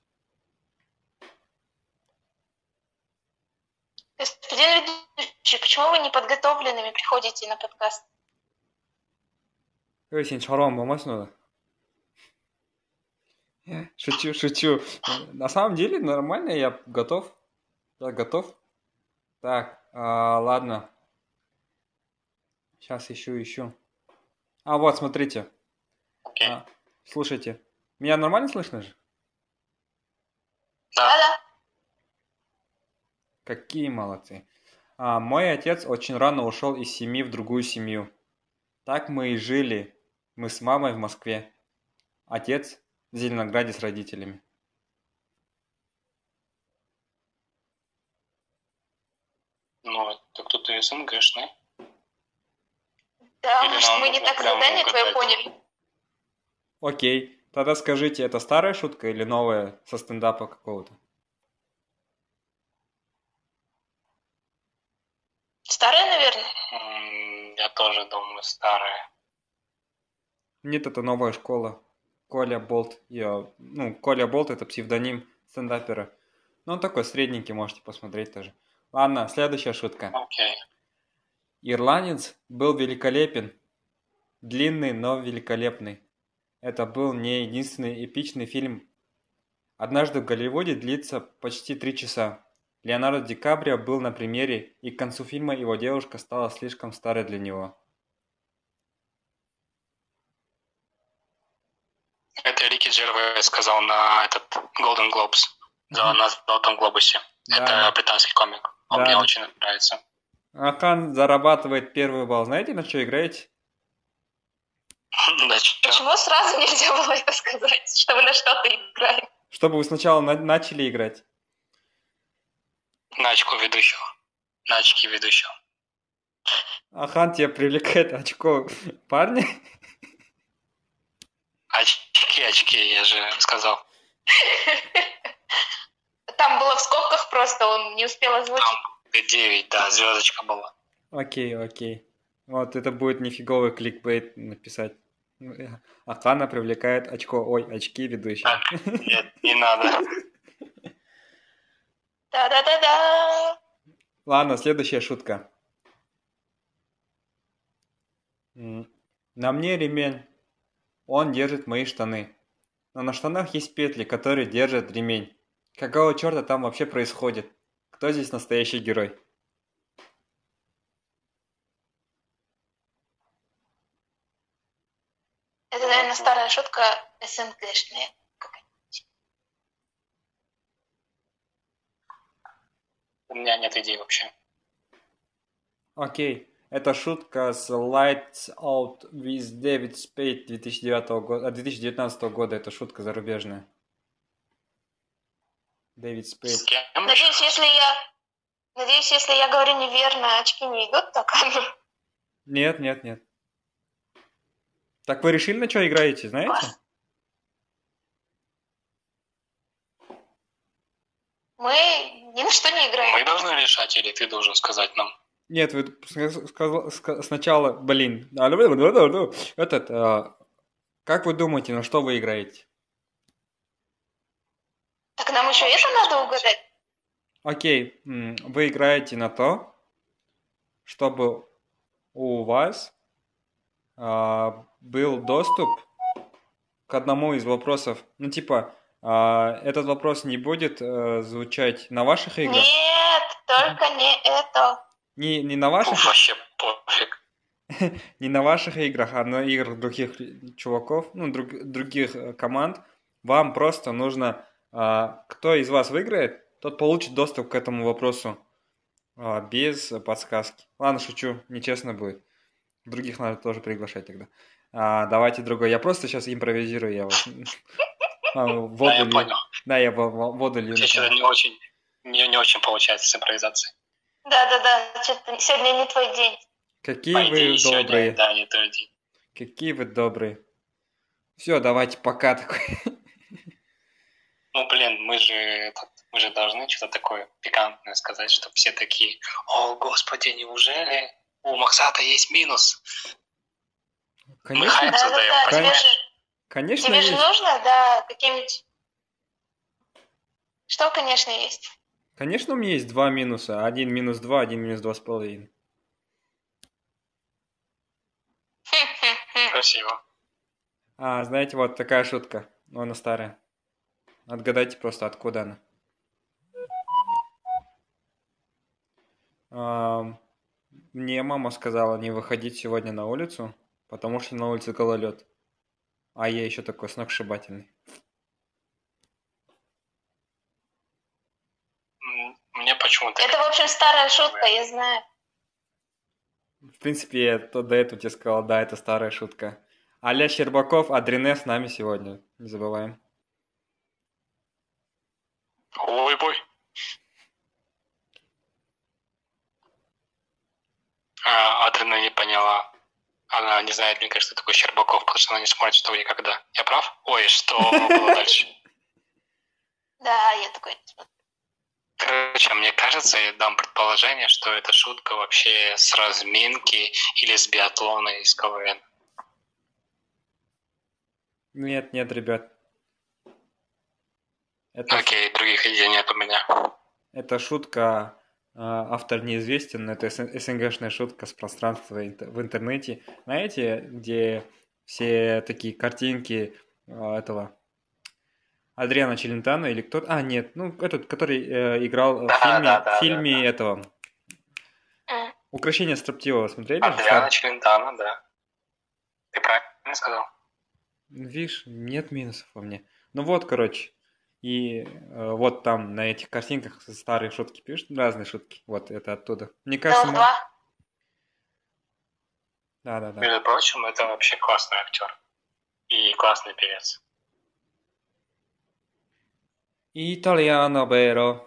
Speaker 3: Господин ведущий, почему вы неподготовленными приходите на подкаст?
Speaker 2: Шаруам болмасын ода. Шучу, шучу. На самом деле нормально, я готов. Я готов. Так, а, ладно. Сейчас ищу, ищу. А вот, смотрите.
Speaker 1: Окей.
Speaker 2: А, слушайте. Меня нормально слышно же?
Speaker 1: Да.
Speaker 2: Какие молодцы. А, мой отец очень рано ушел из семьи в другую семью. Так мы и жили. Мы с мамой в Москве. Отец в Зеленограде с родителями.
Speaker 1: Ну, это кто-то СНГшный.
Speaker 3: Да,
Speaker 1: Или
Speaker 3: может, мы не так задание твое поняли.
Speaker 2: Окей. Тогда скажите, это старая шутка или новая со стендапа какого-то?
Speaker 3: Старая, наверное.
Speaker 1: Я тоже думаю, старая.
Speaker 2: Нет, это новая школа. Коля Болт. Я, ну, Коля Болт это псевдоним стендапера. Ну, он такой средненький, можете посмотреть тоже. Ладно, следующая шутка.
Speaker 1: Окей.
Speaker 2: Ирландец был великолепен. Длинный, но великолепный. Это был не единственный эпичный фильм. Однажды в Голливуде длится почти три часа. Леонардо Ди Каприо был на премьере, и к концу фильма его девушка стала слишком старой для него.
Speaker 1: Это Рики Джервей сказал на этот Golden Globes. За
Speaker 2: Мгм.
Speaker 1: на Золотом Глобусе.
Speaker 2: Да.
Speaker 1: Это британский комик. Он
Speaker 2: Да.
Speaker 1: мне очень нравится.
Speaker 2: Ахан зарабатывает первый балл. Знаете, на что играете? *laughs*
Speaker 1: Чё?
Speaker 3: Почему сразу нельзя было это сказать, что вы на что-то играете?
Speaker 2: Чтобы вы сначала на- начали играть.
Speaker 1: На очко ведущего. На очки ведущего.
Speaker 2: Ахан тебя привлекает очко парня.
Speaker 1: Очки, очки, я же сказал.
Speaker 3: Там было в скобках просто, он не успел озвучить.
Speaker 1: Там 9, да, звездочка была.
Speaker 2: Окей, окей. Вот это будет нифиговый кликбейт написать. Ахана привлекает очко. Ой, очки ведущий.
Speaker 1: Так, нет, не надо.
Speaker 3: Да-да-да-да.
Speaker 2: Ладно, следующая шутка. На мне ремень. Он держит мои штаны. Но на штанах есть петли, которые держат ремень. Какого черта там вообще происходит? Кто здесь настоящий герой?
Speaker 3: Это, шутка СНГшная. какая-нибудь.
Speaker 1: У меня нет идей вообще.
Speaker 2: Окей. Это шутка с Lights Out with David Spade 2009 года, 2019 года. Это шутка зарубежная. Дэвид Спейд.
Speaker 3: Надеюсь, если я... Надеюсь, если я говорю неверно, очки не идут камеру.
Speaker 2: Нет, нет, нет. Так вы решили, на что играете, знаете?
Speaker 3: Мы ни на что не
Speaker 1: Мы
Speaker 3: играем.
Speaker 1: должны решать, или ты должен сказать нам?
Speaker 2: Нет, вы ска- сказал- ска- сначала, блин, этот, а, как вы думаете, на что вы играете?
Speaker 3: Так нам еще это надо угадать?
Speaker 2: Окей, вы играете на то, чтобы у вас а, был доступ к одному из вопросов. Ну, типа, а, этот вопрос не будет а, звучать на ваших играх?
Speaker 3: Нет, только не это.
Speaker 2: Не, не на ваших?
Speaker 1: Вообще пофиг. *laughs*
Speaker 2: не на ваших играх, а на играх других чуваков, ну, друг, других э, команд. Вам просто нужно, а, кто из вас выиграет, тот получит доступ к этому вопросу а, без подсказки. Ладно, шучу, нечестно будет. Других надо тоже приглашать тогда. А, давайте другой. Я просто сейчас импровизирую, я вот.
Speaker 1: Воду да, я понял.
Speaker 2: Да, я воду лью.
Speaker 1: Сейчас не очень, не, не очень получается с импровизацией.
Speaker 3: Да, да, да. Сегодня не твой день.
Speaker 2: Какие По вы
Speaker 1: идее,
Speaker 2: добрые.
Speaker 1: да, не твой день.
Speaker 2: Какие вы добрые. Все, давайте пока такой. *laughs*
Speaker 1: Ну, блин, мы же, этот, мы же должны что-то такое пикантное сказать, чтобы все такие, о, господи, неужели у Максата есть минус?
Speaker 2: Конечно.
Speaker 1: Мы хайп
Speaker 3: Да, да, тебе же,
Speaker 2: Конечно,
Speaker 3: тебе же
Speaker 2: есть.
Speaker 3: нужно, да, каким-нибудь... Что, конечно, есть.
Speaker 2: Конечно, у меня есть два минуса. Один минус два, один минус два с половиной.
Speaker 1: Красиво.
Speaker 2: А, знаете, вот такая шутка. Но она старая. Отгадайте просто, откуда она. Ам, Мне мама сказала не выходить сегодня на улицу, потому что на улице гололед. А я еще такой сногсшибательный.
Speaker 1: М, Мне почему-то...
Speaker 3: Это, в общем, старая шутка, я знаю.
Speaker 2: В принципе, я то до этого тебе сказал, да, это старая шутка. Аля Щербаков, Адрене с нами сегодня. Не забываем.
Speaker 1: Ой, бой. А, Адрина не поняла. Она не знает, мне кажется, такой Щербаков, потому что она не смотрит «Что и когда». Я прав? Ой, что было *laughs* дальше?
Speaker 3: Да, я такой...
Speaker 1: Короче, мне кажется, я дам предположение, что эта шутка вообще с разминки или с биатлона из КВН.
Speaker 2: Нет, нет, ребят. Это,
Speaker 1: Окей, других идей нет у меня.
Speaker 2: это шутка, а, автор неизвестен, но это СН- СНГшная шутка с пространства в интернете. Знаете, где все такие картинки а, этого Адриана Челентано или кто-то... А, нет, ну, этот, который э, играл в
Speaker 1: Да,
Speaker 2: фильме,
Speaker 1: да, да,
Speaker 2: в фильме
Speaker 1: да, да.
Speaker 2: этого...
Speaker 3: М.
Speaker 2: Украшение строптивого смотрели?
Speaker 1: Адриана Челентано, да. Ты правильно сказал?
Speaker 2: Видишь, нет минусов во мне. Ну вот, короче. И э, вот там на этих картинках старые шутки пишут, разные шутки. Вот это оттуда. Мне кажется, мы...
Speaker 3: Дом-2.
Speaker 2: Да, да, да.
Speaker 1: Между прочим, это вообще классный актер. И классный певец.
Speaker 2: Итальяно Беро.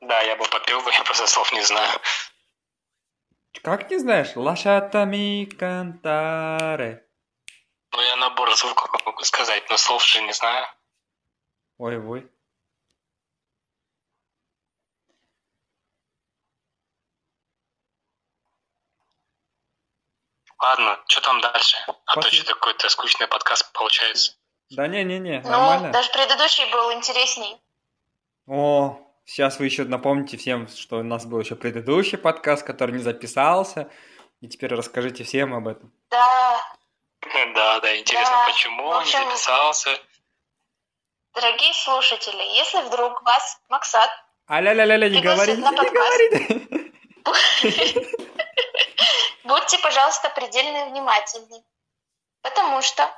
Speaker 1: Да, я бы попел бы, *laughs* я просто слов не знаю.
Speaker 2: Как не знаешь? Lasciatemi cantare.
Speaker 1: Ну, я набор звуков могу сказать, но слов же не знаю.
Speaker 2: Ой-ой.
Speaker 1: Ладно, что там дальше? А то
Speaker 2: Пошли.
Speaker 1: что какой-то скучный подкаст получается.
Speaker 2: Да не-не-не,
Speaker 3: Ну,
Speaker 2: нормально.
Speaker 3: даже предыдущий был интересней.
Speaker 2: О, сейчас вы еще напомните всем, что у нас был еще предыдущий подкаст, который не записался. И теперь расскажите всем об этом.
Speaker 3: Да, *laughs*
Speaker 1: Да, да, интересно,
Speaker 3: Да,
Speaker 1: почему
Speaker 3: общем-
Speaker 1: не записался.
Speaker 3: дорогие слушатели, если вдруг вас Максат
Speaker 2: А-ля-ля-ля-ля, не
Speaker 3: на
Speaker 2: не
Speaker 3: подкаст.
Speaker 2: говорите. *laughs*
Speaker 3: Будьте, пожалуйста, предельно внимательны, потому что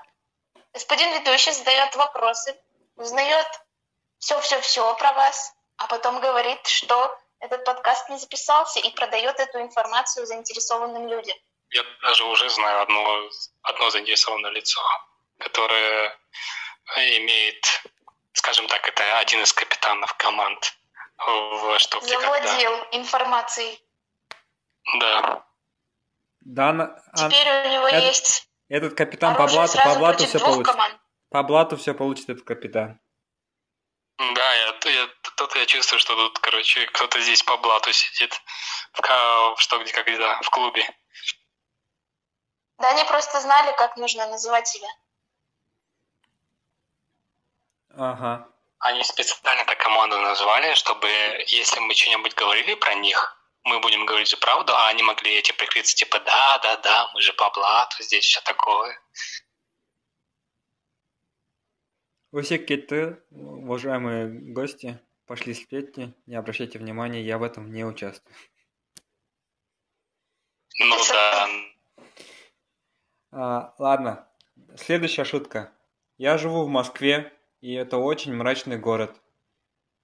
Speaker 3: господин ведущий задает вопросы, узнает все-все-все про вас, а потом говорит, что этот подкаст не записался и продает эту информацию заинтересованным людям.
Speaker 1: Я даже уже знаю одно, одно заинтересованное лицо, которое имеет, скажем так, это один из капитанов команд в «Что, где, когда».
Speaker 3: Информацией.
Speaker 1: Да.
Speaker 2: Да, на- а-
Speaker 3: Теперь у него
Speaker 2: это-
Speaker 3: есть
Speaker 2: этот капитан по блату, по блату все получит.
Speaker 3: команд.
Speaker 2: По блату все получит этот капитан.
Speaker 1: Да, я, я, тут я чувствую, что тут, короче, кто-то здесь по блату сидит. В, в что, где, когда, в клубе.
Speaker 3: Да они просто знали, как нужно называть себя.
Speaker 2: Ага.
Speaker 1: Они специально так команду назвали, чтобы если мы что-нибудь говорили про них, мы будем говорить же правду, а они могли эти прикрыться, типа, да, да, да, мы же по блату, здесь все такое.
Speaker 2: Усек кетті, уважаемые гости, пошли сплетни, не обращайте внимания, я в этом не участвую.
Speaker 1: Ну да.
Speaker 2: А, ладно, следующая шутка. Я живу в Москве, и это очень мрачный город.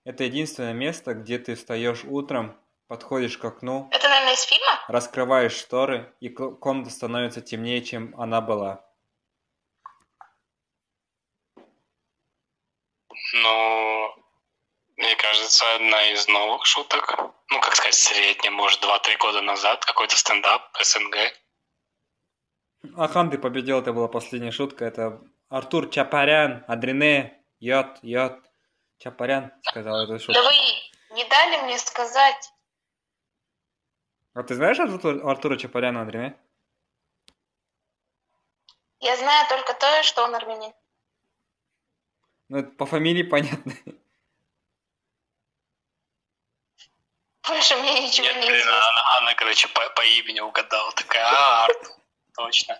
Speaker 2: Это единственное место, где ты встаешь утром, подходишь к окну,
Speaker 3: Это, наверное, из фильма?
Speaker 2: раскрываешь шторы, и ко- комната становится темнее, чем она была.
Speaker 1: Ну, мне кажется, одна из новых шуток, ну, как сказать, средняя, может, 2-3 года назад, какой-то стендап СНГ.
Speaker 2: Ахан, ты победил, это была последняя шутка. Это Артур Чапарян, Адрене, йод, йод. Чапарян сказал эту шутку.
Speaker 3: Да вы не дали мне сказать.
Speaker 2: А ты знаешь Артур- Артура Чапаряна, Адрене?
Speaker 3: Я знаю только то, что он армянин.
Speaker 2: Ну, это по фамилии понятно.
Speaker 3: Больше мне ничего
Speaker 1: Нет,
Speaker 3: не
Speaker 1: блин, она, она, короче, по, по имени угадала. Такая, а, Артур, точно.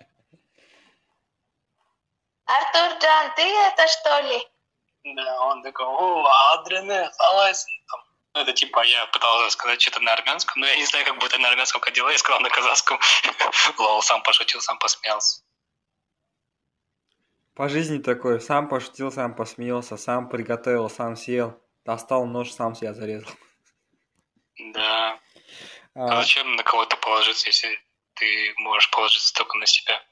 Speaker 3: Артур Джан, ты это что ли?
Speaker 1: Да, он такой, о, Адрене. Там, Ну, это типа, я пытался сказать что-то на армянском, но я не знаю, как будет на армянском ходила, я сказал на казахском. *laughs* Лол, сам пошутил, сам посмеялся.
Speaker 2: По жизни такой, сам пошутил, сам посмеялся, сам приготовил, сам съел, достал нож, сам себя зарезал.
Speaker 1: Да. А
Speaker 2: А,
Speaker 1: зачем на кого-то положиться, если ты можешь положиться только на себя?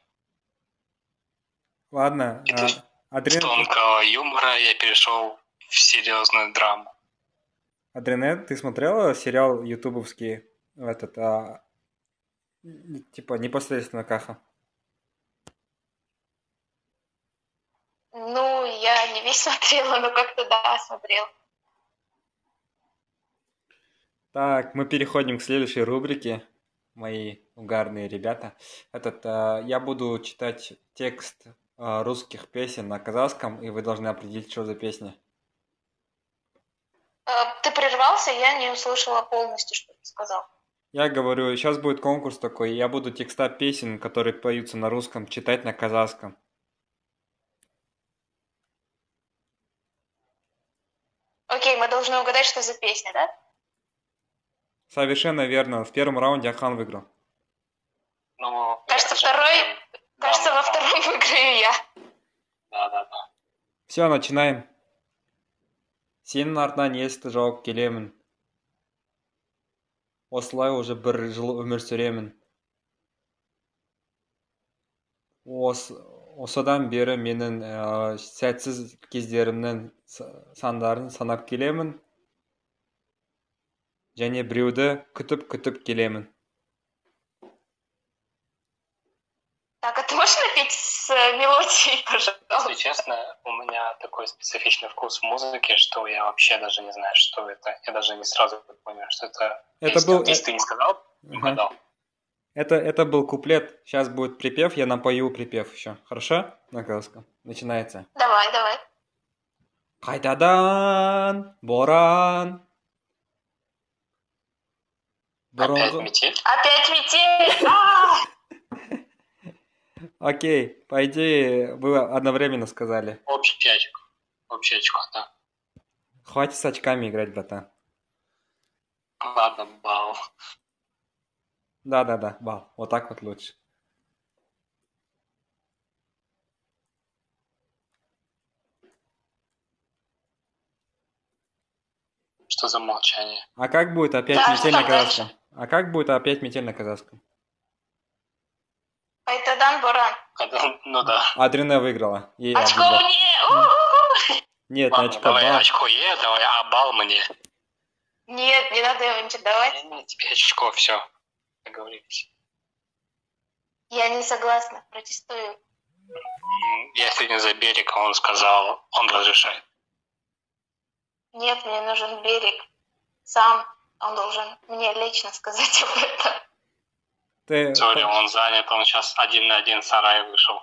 Speaker 2: ладно,
Speaker 1: ты
Speaker 2: а,
Speaker 1: С
Speaker 2: Адрене,
Speaker 1: тонкого юмора я перешел в серьезную драму.
Speaker 2: Адрене, ты смотрела сериал ютубовский, этот, а, типа, непосредственно Каха?
Speaker 3: Ну, я не весь *laughs* смотрела, но как-то да, смотрела.
Speaker 2: Так, мы переходим к следующей рубрике. Мои угарные ребята. Этот, а, я буду читать текст а, русских песен на казахском, и вы должны определить, что за песня.
Speaker 3: Э, Ты прервался, я не услышала полностью, что ты сказал.
Speaker 2: Я говорю, сейчас будет конкурс такой, я буду текста песен, которые поются на русском, читать на казахском.
Speaker 3: Окей, мы должны угадать, что за песня, да?
Speaker 2: Совершенно верно. В первом раунде Ахан выиграл.
Speaker 1: Ну,
Speaker 3: Кажется, второй-
Speaker 1: Да,
Speaker 3: Кажется,
Speaker 1: да,
Speaker 3: во втором выиграю я.
Speaker 1: Да, да, да.
Speaker 2: Все, начинаем. Сенің артынан есікті жауып келемін. Осылай уже бір жыл өмір сүремін. Ос, осыдан бері менің ә, сәтсіз кездерімнің сандарын санап келемін. Және біреуді күтіп-күтіп келемін.
Speaker 3: Так, а ты можешь напеть с э, мелодией,
Speaker 1: Если
Speaker 3: пожалуйста?
Speaker 1: честно, у меня такой специфичный вкус в музыке, что я вообще даже не знаю, что это. Я даже не сразу понял, что это.
Speaker 2: Это
Speaker 1: песня.
Speaker 2: был...
Speaker 1: Вот Если ты не сказал, не
Speaker 2: Ага.
Speaker 1: угадал.
Speaker 2: Это, это был куплет. Сейчас будет припев, я напою припев еще. Хорошо? На казахском. Начинается.
Speaker 3: Давай, давай.
Speaker 2: Қайтадан боран.
Speaker 1: Опять метель?
Speaker 3: Опять метель! А! *laughs*
Speaker 2: Окей, по идее, вы одновременно сказали.
Speaker 1: Общий очко. Общий очко, да.
Speaker 2: Хватит с очками играть, братан.
Speaker 1: Ладно, бал.
Speaker 2: Да-да-да, бал. Вот так вот лучше.
Speaker 1: Что за молчание?
Speaker 2: А как будет опять
Speaker 3: Да,
Speaker 2: метель на казахском? А как будет опять метель на казахском?
Speaker 3: Кайтадан Боран.
Speaker 1: Это- Ну да.
Speaker 2: Адрене выиграла. Ей
Speaker 3: Очко мне!
Speaker 2: Нет, не
Speaker 1: Ладно,
Speaker 2: очко,
Speaker 1: давай
Speaker 2: балл.
Speaker 1: очко Е, давай, а бал мне.
Speaker 3: Нет, не надо его ничего давать.
Speaker 1: Не, не, тебе очко, все. Договорились.
Speaker 3: Я не согласна, протестую.
Speaker 1: Я сегодня за берег, а он сказал, он разрешает.
Speaker 3: Нет, мне нужен берег. Сам он должен мне лично сказать *laughs* об этом.
Speaker 2: Ты...
Speaker 1: Сори, он занят, он сейчас один на один в сарай вышел.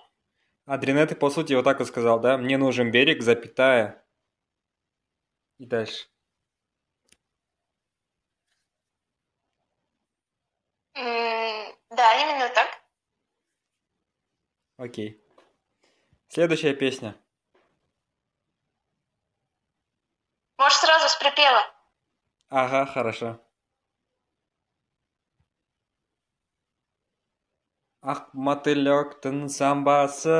Speaker 2: Адрене, ты по сути вот так и сказал, да? Мне нужен берег, запятая. И дальше.
Speaker 3: Да, именно так.
Speaker 2: Окей. Следующая песня.
Speaker 3: Может, сразу с припева.
Speaker 2: Ага, хорошо. Ақ мотылектің самбасы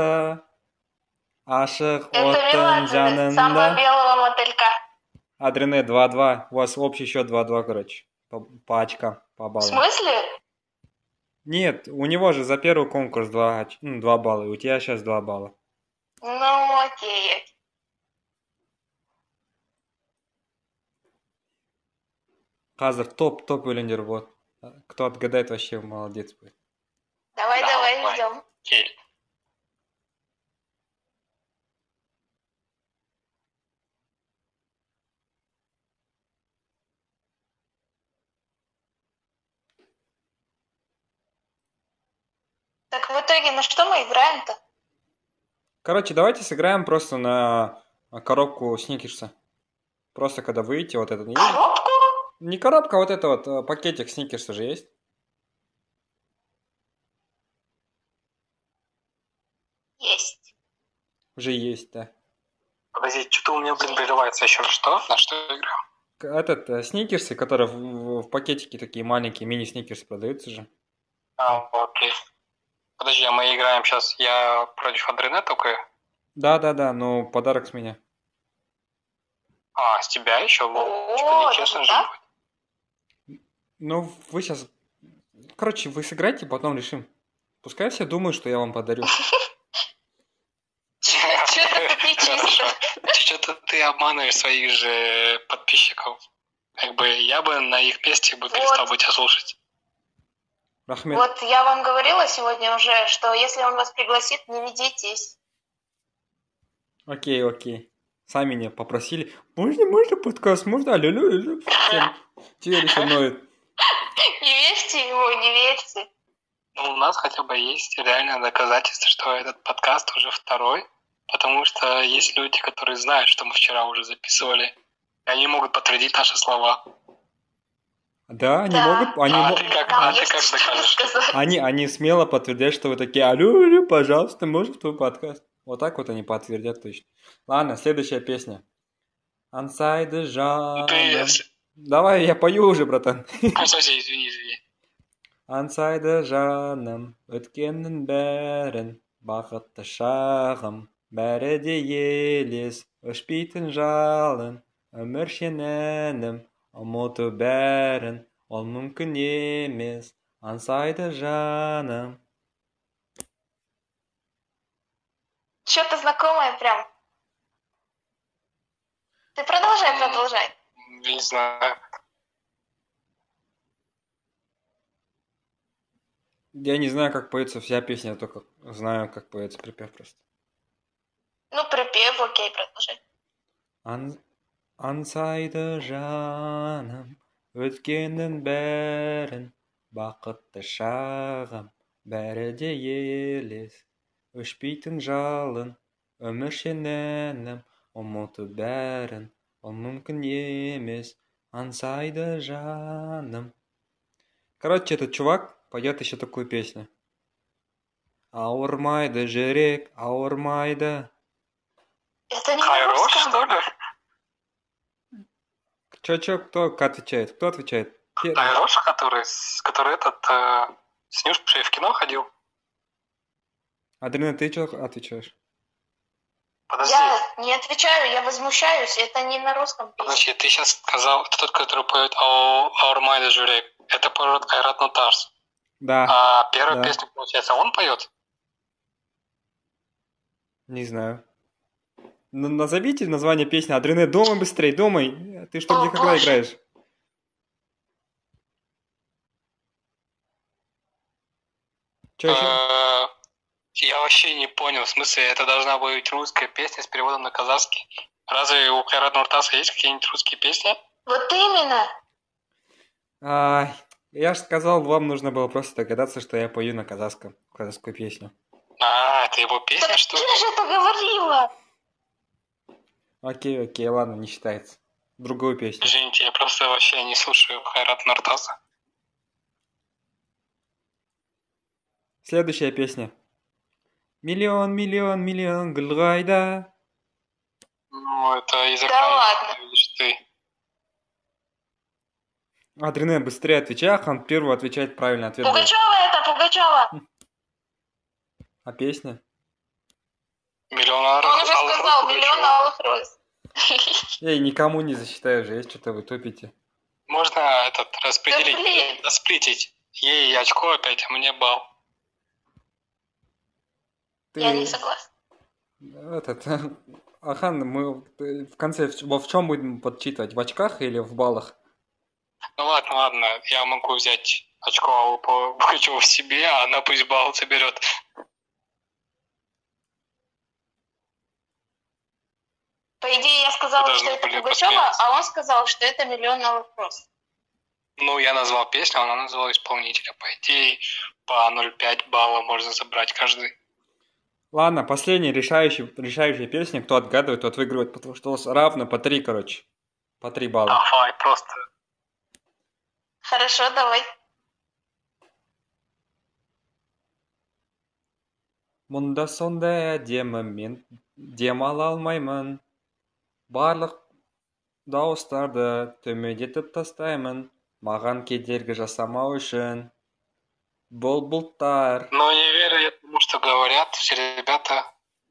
Speaker 2: Ашық оттың
Speaker 3: Меладзе, самба
Speaker 2: жанында
Speaker 3: белого мотылька.
Speaker 2: Адрене 2-2. У вас общий счет 2-2, короче. По, по очкам, по
Speaker 3: В
Speaker 2: баллам.
Speaker 3: смысле?
Speaker 2: Нет, у него же за первый конкурс 2, оч- ну, 2 балла. и У тебя сейчас 2 балла.
Speaker 3: Ну, окей.
Speaker 2: Қазір топ топ өлеңдер вот кто отгадает вообще молодец будет
Speaker 3: Давай, давай, ждем. Так в итоге на что мы играем-то?
Speaker 2: короче давайте сыграем просто на коробку сникерса просто когда выйдете вот это не
Speaker 3: Коробку?
Speaker 2: Не коробка а вот это вот э, пакетик сникерса же есть
Speaker 3: Есть.
Speaker 2: уже есть да
Speaker 1: Подожди, что-то у меня, блин, прерывается еще. Что? На что я играю?
Speaker 2: Этот э, сникерсы которые в, в- в пакетике такие маленькие мини сникерсы продаются же
Speaker 1: А, окей. Подожди, а мы играем сейчас. Я против Адрене только.
Speaker 2: да да да но подарок с меня
Speaker 1: А, с тебя еще?
Speaker 3: О,
Speaker 1: Типа нечестно же
Speaker 3: так?
Speaker 2: Ну вы сейчас короче вы сыграйте потом решим пускай все думают что я вам подарю
Speaker 3: Что-то *laughs*
Speaker 1: ты обманываешь своих же подписчиков. Как бы я бы на их месте бы перестал бы тебя слушать.
Speaker 2: рахмет
Speaker 3: Вот я вам говорила сегодня уже, что если он вас пригласит, не ведитесь.
Speaker 2: Окей, окей. Сами меня попросили. Можно, можно подкаст? Можно? Алло, алло, алло. Всем- *laughs* Теперь со мной.
Speaker 3: Не верьте ему, не верьте.
Speaker 1: Ну, у нас хотя бы есть реальное доказательство, что этот подкаст уже второй, потому что есть люди, которые знают, что мы вчера уже записывали, и они могут подтвердить наши слова.
Speaker 2: Да, они
Speaker 3: Да.
Speaker 2: могут, они,
Speaker 1: А
Speaker 2: мо-
Speaker 1: ты как, а ты как докажешь?
Speaker 2: они, они смело подтвердят, что вы такие, алло, алло, пожалуйста, можно в твой подкаст? Вот так вот они подтвердят точно. Ладно, следующая песня. Ансайды
Speaker 1: Ну, ты...
Speaker 2: Давай, я пою уже, братан. *laughs*
Speaker 1: А, Подожди, извини, извини.
Speaker 2: Ансайды жаным, өткеннің бәрін, бақытты шағым, бәрі де елес, өшпейтін жалын, өмір шенінім, ұмыту бәрін, ол мүмкін емес, ансайды жаным.
Speaker 3: Что-то знакомое прям. Ты продолжай, продолжай.
Speaker 1: Не знаю.
Speaker 2: Я не знаю, как поется вся песня, я только знаю, как поется припев просто.
Speaker 3: Ну, припев, окей, продолжай.
Speaker 2: Ан... Ансайды жаным, өткеннің бәрін, бақытты шағым, бәрі де елес, өшпейтін жалын, өмір шенінім, ұмыту бәрін, ол мүмкін емес, ансайды жаным. Короче, этот чувак поет еще такую песню. Ауырмайды жүрек, ауырмайды.
Speaker 3: Это не русском.
Speaker 1: что ли?
Speaker 2: Чё, чё, кто отвечает? Кто отвечает?
Speaker 1: Хайрош, который, который этот э, с Нюшей в кино ходил?
Speaker 2: Адрина, ты что отвечаешь?
Speaker 1: Подожди,
Speaker 3: Я не отвечаю, я возмущаюсь. Это не на русском песня.
Speaker 1: подожди, ты сейчас сказал, тот, который поет «Ау- Аурмайда Журек. Это поет Айрат Нутарс.
Speaker 2: Да,
Speaker 1: А первую
Speaker 2: Да.
Speaker 1: песню, получается, он поет?
Speaker 2: не знаю. Н- назовите название песни. Адрене, думай быстрее, думай. Ты что,
Speaker 3: О,
Speaker 2: где когда играешь? Чё еще?
Speaker 1: Я вообще не понял, в смысле, это должна быть русская песня с переводом на казахский. Разве у Хайрат Нуртаса есть какие-нибудь русские песни?
Speaker 3: Вот именно.
Speaker 2: Ай, я же сказал, вам нужно было просто догадаться, что я пою на казахском, казахскую песню.
Speaker 1: А, это его песня,
Speaker 3: Так
Speaker 1: что
Speaker 3: ты
Speaker 1: ли?
Speaker 3: же это говорила.
Speaker 2: Окей, окей, ладно, не считается. другую песню.
Speaker 1: Извините, я просто вообще не слушаю Хайрат Нартаза.
Speaker 2: Следующая песня. Миллион, миллион, миллион гүлғайда.
Speaker 1: Ну, это из
Speaker 3: Да ладно.
Speaker 1: видишь ты.
Speaker 2: Адрене, быстрее отвечай, Ахан первый отвечает правильно ответ. был.
Speaker 3: Пугачева это, Пугачева.
Speaker 2: А песня?
Speaker 1: Миллион
Speaker 3: Он
Speaker 1: алых-
Speaker 3: уже
Speaker 1: алых
Speaker 3: сказал,
Speaker 1: роз
Speaker 3: миллион
Speaker 1: Пугачева.
Speaker 3: алых роз. *laughs*
Speaker 2: Эй, никому не засчитаю же, есть что-то вы тупите.
Speaker 1: Можно этот распределить,
Speaker 3: Да блин.
Speaker 1: расплитить. Ей очко опять, а мне балл.
Speaker 2: Ты...
Speaker 3: Я не согласна.
Speaker 2: Этот... *laughs* Ахан, мы в конце в, во- в чем будем подсчитывать? В очках или в баллах?
Speaker 1: Ну ладно, ладно, я могу взять очко Пугачеву в себе, а она пусть балл соберет.
Speaker 3: По идее, я сказала,
Speaker 1: Даже
Speaker 3: что это Пугачева,
Speaker 1: посмеяться.
Speaker 3: а он сказал, что это миллион алых роз.
Speaker 1: Ну, я назвал песню, а она назвала исполнителя. По идее, по 0,5 балла можно забрать каждый.
Speaker 2: Ладно, последняя решающая, решающая песня. Кто отгадывает, тот выигрывает, потому что у вас равно по три, короче. По три балла.
Speaker 1: Давай, просто
Speaker 3: Хорошо, давай.
Speaker 2: мұнда сондай әдемі мен демала алмаймын барлық дауыстарды төмендетіп тастаймын маған кедергі жасамау үшін бұл бұлттар
Speaker 1: Но не верю я тому, что говорят все ребята.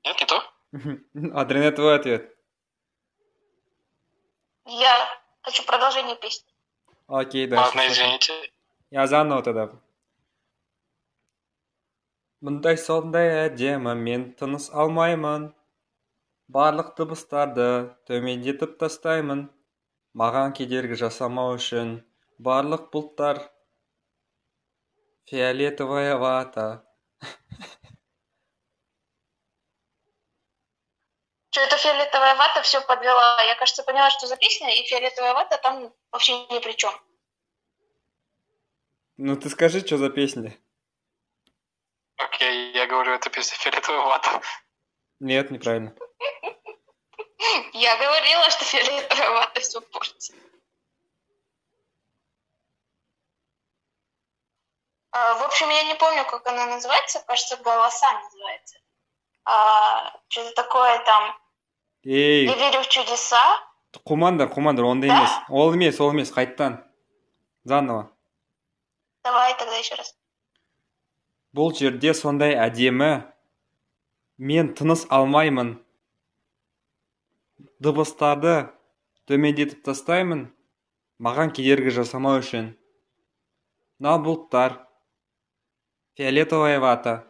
Speaker 1: Нет, не то?
Speaker 2: Адрене, твой ответ.
Speaker 3: Я хочу продолжение песни.
Speaker 2: Окей, дальше.
Speaker 1: Ладно, извините.
Speaker 2: Я заново тогда. мұндай сондай әдемі мен тыныс алмаймын барлық дыбыстарды төмендетіп тастаймын маған кедергі жасамау үшін барлық бұлттар фиолетовая вата
Speaker 3: Что это фиолетовая вата все подвела. Я, кажется, поняла, что за песня, и фиолетовая вата там вообще ни при чем.
Speaker 2: ну ты скажи что за песня
Speaker 1: Окей, я говорю, это песня фиолетовая вата.
Speaker 2: нет неправильно *laughs*
Speaker 3: Я говорила, что фиолетовая вата все портит. В общем, я не помню, как она называется. Кажется, голоса называется. Что-то такое там.
Speaker 2: ей
Speaker 3: Я верю в чудеса.
Speaker 2: қумаңдар қумаңдар ондай
Speaker 3: Да?
Speaker 2: емес ол емес ол емес қайттан заново
Speaker 3: Давай тогда еще раз.
Speaker 2: бұл жерде сондай әдемі мен тыныс алмаймын дыбыстарды төмендетіп тастаймын маған кедергі жасамау үшін мына бұлттар фиолетовая вата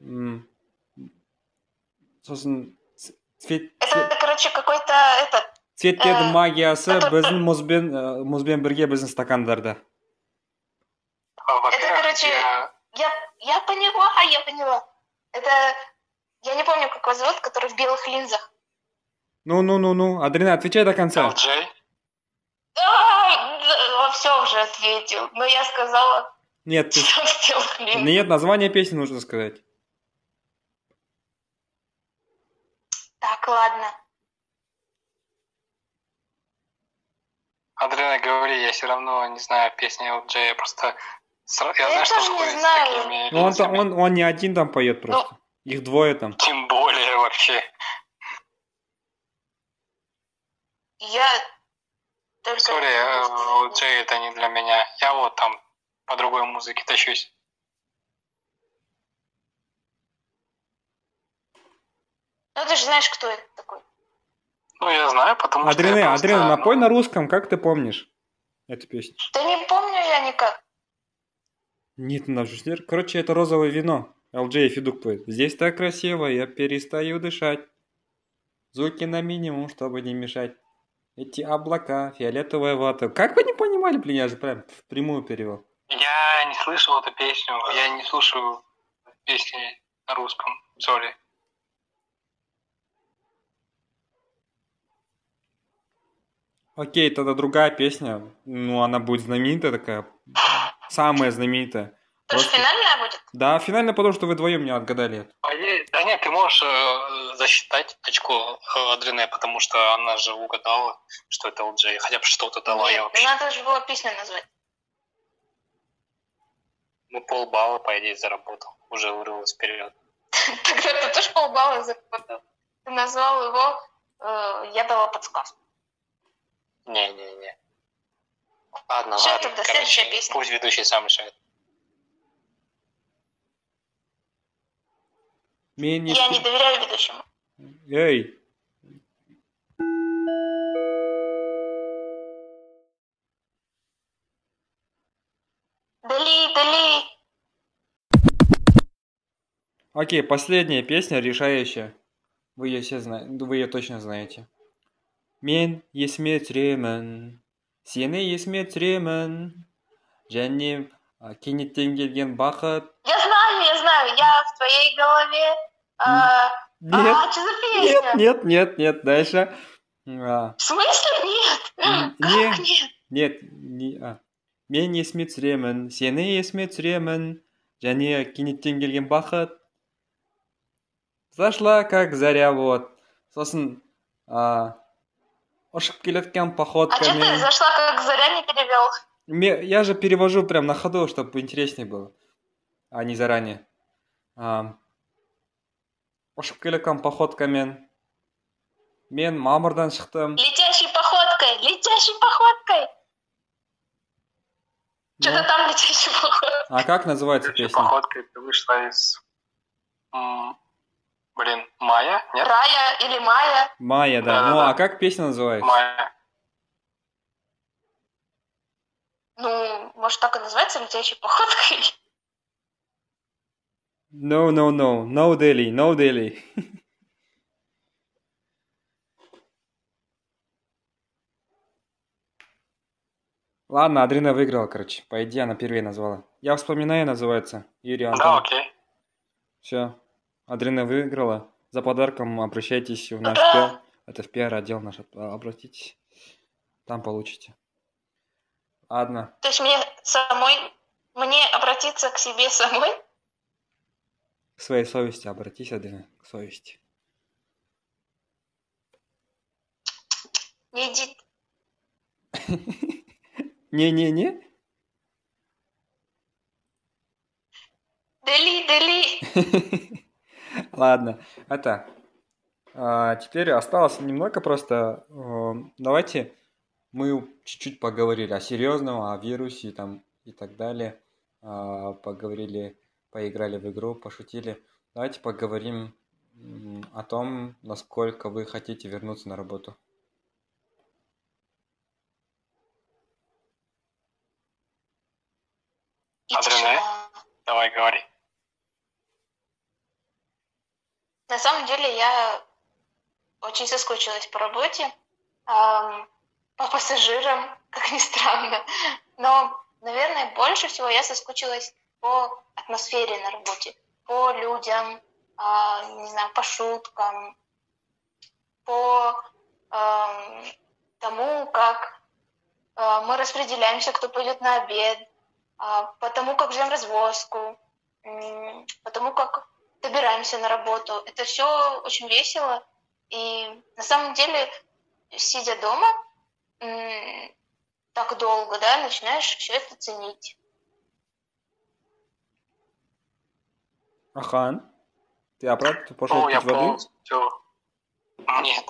Speaker 2: М. сосын ц- цвет,
Speaker 3: Это,
Speaker 2: цвет,
Speaker 3: короче, какой-то этот.
Speaker 2: цветтердің
Speaker 3: э,
Speaker 2: магиясы
Speaker 3: который-
Speaker 2: біздің мұзбен ә, мұзбен бірге біздің стакандарда
Speaker 1: А, Во-первых,
Speaker 3: короче,
Speaker 1: я...
Speaker 3: Я, я поняла, я поняла. Это. Я не помню, как его зовут, который в белых линзах.
Speaker 2: ну ну ну ну адрина отвечай до конца
Speaker 1: LJ?
Speaker 3: Все уже ответил. Но я сказала,
Speaker 2: нет ты. Нет, название песни нужно сказать.
Speaker 3: Так, ладно.
Speaker 1: Адрена, говори, я все равно не знаю песни LJ, я просто... Я
Speaker 3: Я
Speaker 1: знаю, что
Speaker 3: не
Speaker 1: с
Speaker 3: знаю.
Speaker 1: такими
Speaker 2: Ну, он,
Speaker 1: линзами.
Speaker 2: он, он не один там поет просто. Их двое там.
Speaker 1: Тем более вообще.
Speaker 3: Я только...
Speaker 1: Сори, э, LJ это не для меня. Я вот там по другой музыке тащусь.
Speaker 3: Ну, ты же знаешь, кто это такой.
Speaker 1: Ну, я знаю, потому что...
Speaker 2: Адрене,
Speaker 1: я просто,
Speaker 2: Адрене,
Speaker 1: ну,
Speaker 2: напой на русском, как ты помнишь эту песню?
Speaker 3: Да не помню я никак.
Speaker 2: Нет, на жуснер. Короче, это розовое вино. LJ и Федук поет. Здесь так красиво, я перестаю дышать. Звуки на минимум, чтобы не мешать. Эти облака, фиолетовая вата. Как вы не понимали, блин, я же прям прямую перевел.
Speaker 1: Я не слышал эту песню, я не слушаю песни на русском. Сори.
Speaker 2: Окей, тогда другая песня. Ну, она будет знаменитая такая. Самая знаменитая.
Speaker 3: Тоже
Speaker 2: Просто-
Speaker 3: финальная будет?
Speaker 2: Да, финально, потому что вы вдвоем не отгадали это.
Speaker 1: Нет, ты можешь э, засчитать очко э, Адрене, потому что она же угадала, что это LJ, хотя бы что-то дала я
Speaker 3: Нет,
Speaker 1: вообще.
Speaker 3: надо же было песню назвать.
Speaker 1: Ну, полбалла, по идее, заработал. Уже вырвалось вперед. *laughs*
Speaker 3: Тогда ты тоже полбалла заработал. Ты назвал его, э, я дала подсказку.
Speaker 1: Не-не-не. Ладно, ладно. Короче, пусть ведущий сам решает.
Speaker 2: Мен
Speaker 3: Я не доверяю ведущему.
Speaker 2: Эй,
Speaker 3: Дали, дали.
Speaker 2: окей, последняя песня решающая. Вы ее все знаете, вы ее точно знаете. Мен есіме түсіремін, сені есіме түсіремін, және а, кенеттен келген бақыт.
Speaker 3: Я знаю, я знаю, я в твоей голове. А,
Speaker 2: Нет,
Speaker 3: а, что за песня?
Speaker 2: нет, нет, нет, нет, дальше. А,
Speaker 3: В смысле нет?
Speaker 2: М,
Speaker 3: Как
Speaker 2: нет.
Speaker 3: нет?
Speaker 2: нет, не, а. Мен есіме түсіремін, сені есіме түсіремін, және кенеттен келген бақыт. Зашла, как заря, вот. Сосын, а, ұшып келе жатқан
Speaker 3: А что ты
Speaker 2: походками.
Speaker 3: зашла, как заря не перевел?
Speaker 2: Ме- Я же перевожу прям на ходу, чтобы интереснее было, а не заранее. А, ұшып келе жатқан походкамен мен мамырдан шықтым.
Speaker 3: Летящей походкой, летящей походкой. Что-то
Speaker 2: Ну,
Speaker 3: там летящей походкой.
Speaker 2: а как называется песня?
Speaker 1: Походкой ты вышла из... Блин, Майя? Нет?
Speaker 3: Рая или Майя.
Speaker 2: Майя, да. Ну, а как песня называется?
Speaker 1: Майя.
Speaker 3: Ну, может, так и называется летящей походкой.
Speaker 2: No, no, no. No Delhi, no Delhi. *laughs* Ладно, Адрина выиграла, короче. По идее, она первее назвала. Я вспоминаю, называется. Юрий
Speaker 1: Да,
Speaker 2: Антон.
Speaker 1: окей.
Speaker 2: Все. Адрина выиграла. За подарком обращайтесь в наш пиар. Это в пиар-отдел наш. а, Обратитесь. Там получите. Ладно.
Speaker 3: То есть мне самой, мне обратиться к себе самой?
Speaker 2: К своей совести обратись, Адрина. К совести.
Speaker 3: Не иди. *laughs*
Speaker 2: Не-не-не.
Speaker 3: Дали, дали. *laughs*
Speaker 2: Ладно, это... а, теперь осталось немного просто... э, давайте мы чуть-чуть поговорили о серьезном, о вирусе там и так далее. А, поговорили, поиграли в игру, пошутили. Давайте поговорим о том, насколько вы хотите вернуться на работу.
Speaker 3: Тишина.
Speaker 1: Давай, говори.
Speaker 3: На самом деле я очень соскучилась по работе, ам, по пассажирам, *laughs* как ни странно. Но, наверное, больше всего я соскучилась по атмосфере на работе, по людям, а, не знаю, по шуткам, по ам, тому, как а, мы распределяемся, кто пойдет на обед, а, по тому, как ждем развозку, м, по тому, как добираемся на работу. Это все очень весело. И на самом деле, сидя дома, м, так долго, да, начинаешь все это ценить.
Speaker 2: Ахан, ты ты пошел
Speaker 1: Ну, я
Speaker 2: воды?
Speaker 1: полностью... Нет,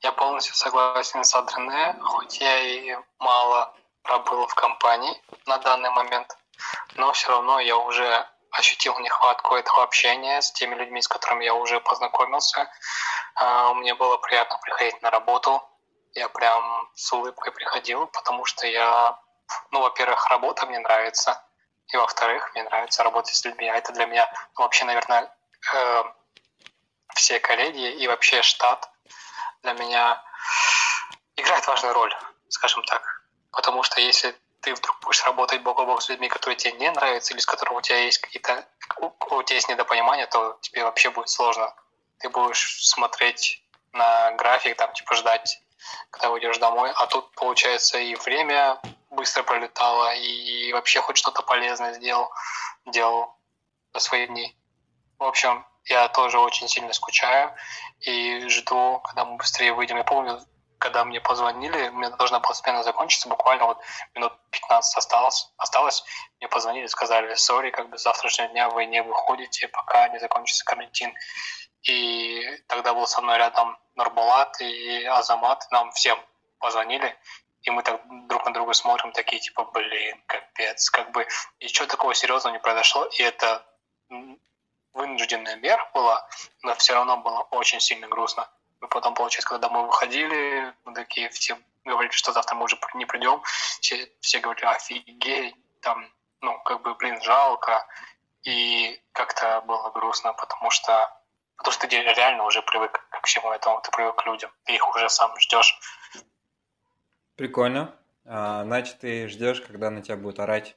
Speaker 1: я полностью согласен с Адрене, хоть я и мало пробыл в компании на данный момент, но все равно я уже ощутил нехватку этого общения с теми людьми, с которыми я уже познакомился. А, Мне было приятно приходить на работу. Я прям с улыбкой приходил, потому что я, ну, во-первых, работа мне нравится, и во-вторых, мне нравится работать с людьми. А это для меня вообще, наверное, э, все коллеги и вообще штат для меня играет важную роль, скажем так. Потому что если ты вдруг будешь работать бок о бок с людьми, которые тебе не нравятся, или с которыми у тебя есть какие-то у, у тебя есть недопонимание, то тебе вообще будет сложно. Ты будешь смотреть на график, там, типа, ждать, когда уйдешь домой, а тут, получается, и время быстро пролетало, и вообще хоть что-то полезное сделал, делал за свои дни. В общем, Я тоже очень сильно скучаю и жду, когда мы быстрее выйдем. Я помню, когда мне позвонили, мне должна была смена закончиться, буквально вот минут 15 осталось, осталось, мне позвонили, сказали, сори, как бы с завтрашнего дня вы не выходите, пока не закончится карантин. И тогда был со мной рядом Нурбулат и Азамат, нам всем позвонили, и мы так друг на друга смотрим, такие типа, блин, капец, как бы ничего такого серьезного не произошло, и это вынужденная мера была, но все равно было очень сильно грустно. Мы потом, получается, когда мы выходили, мы такие все говорили, что завтра мы уже не придем, все, все говорили, офигеть, там, ну, как бы, блин, жалко, и как-то было грустно, потому что потому что ты реально уже привык к всему этому, ты привык к людям, ты их уже сам ждешь.
Speaker 2: Прикольно. А, значит, ты ждешь, когда на тебя будут орать.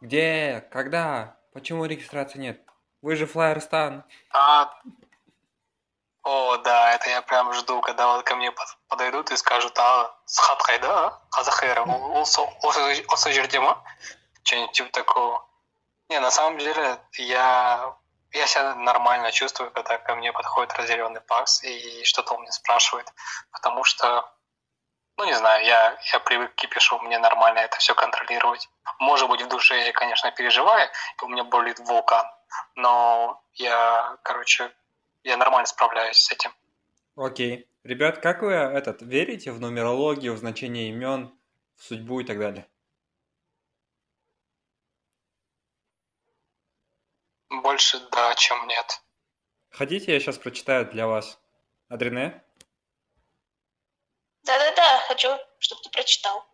Speaker 2: Где? Когда? Почему регистрации нет? Вы же Флайерстан.
Speaker 1: А, о, да, это я прям жду, когда вот ко мне подойдут и скажут, а схат хайда, казахайра, осы жерде ма? Что-нибудь типа такого. Не, на самом деле, я, я себя нормально чувствую, когда ко мне подходит разделенный пакс и что-то он меня спрашивает, потому что ну, не знаю, я, я привык к кипишу, мне нормально это все контролировать. Может быть, в душе я, конечно, переживаю, у меня болит вулкан, но я, короче, я нормально справляюсь с этим.
Speaker 2: Окей. Ребят, как вы этот, верите в нумерологию, в значение имен, в судьбу и так далее?
Speaker 1: Больше да, чем нет.
Speaker 2: Хотите, я сейчас прочитаю для вас? Адрене?
Speaker 3: Да-да-да, хочу, чтобы ты прочитал.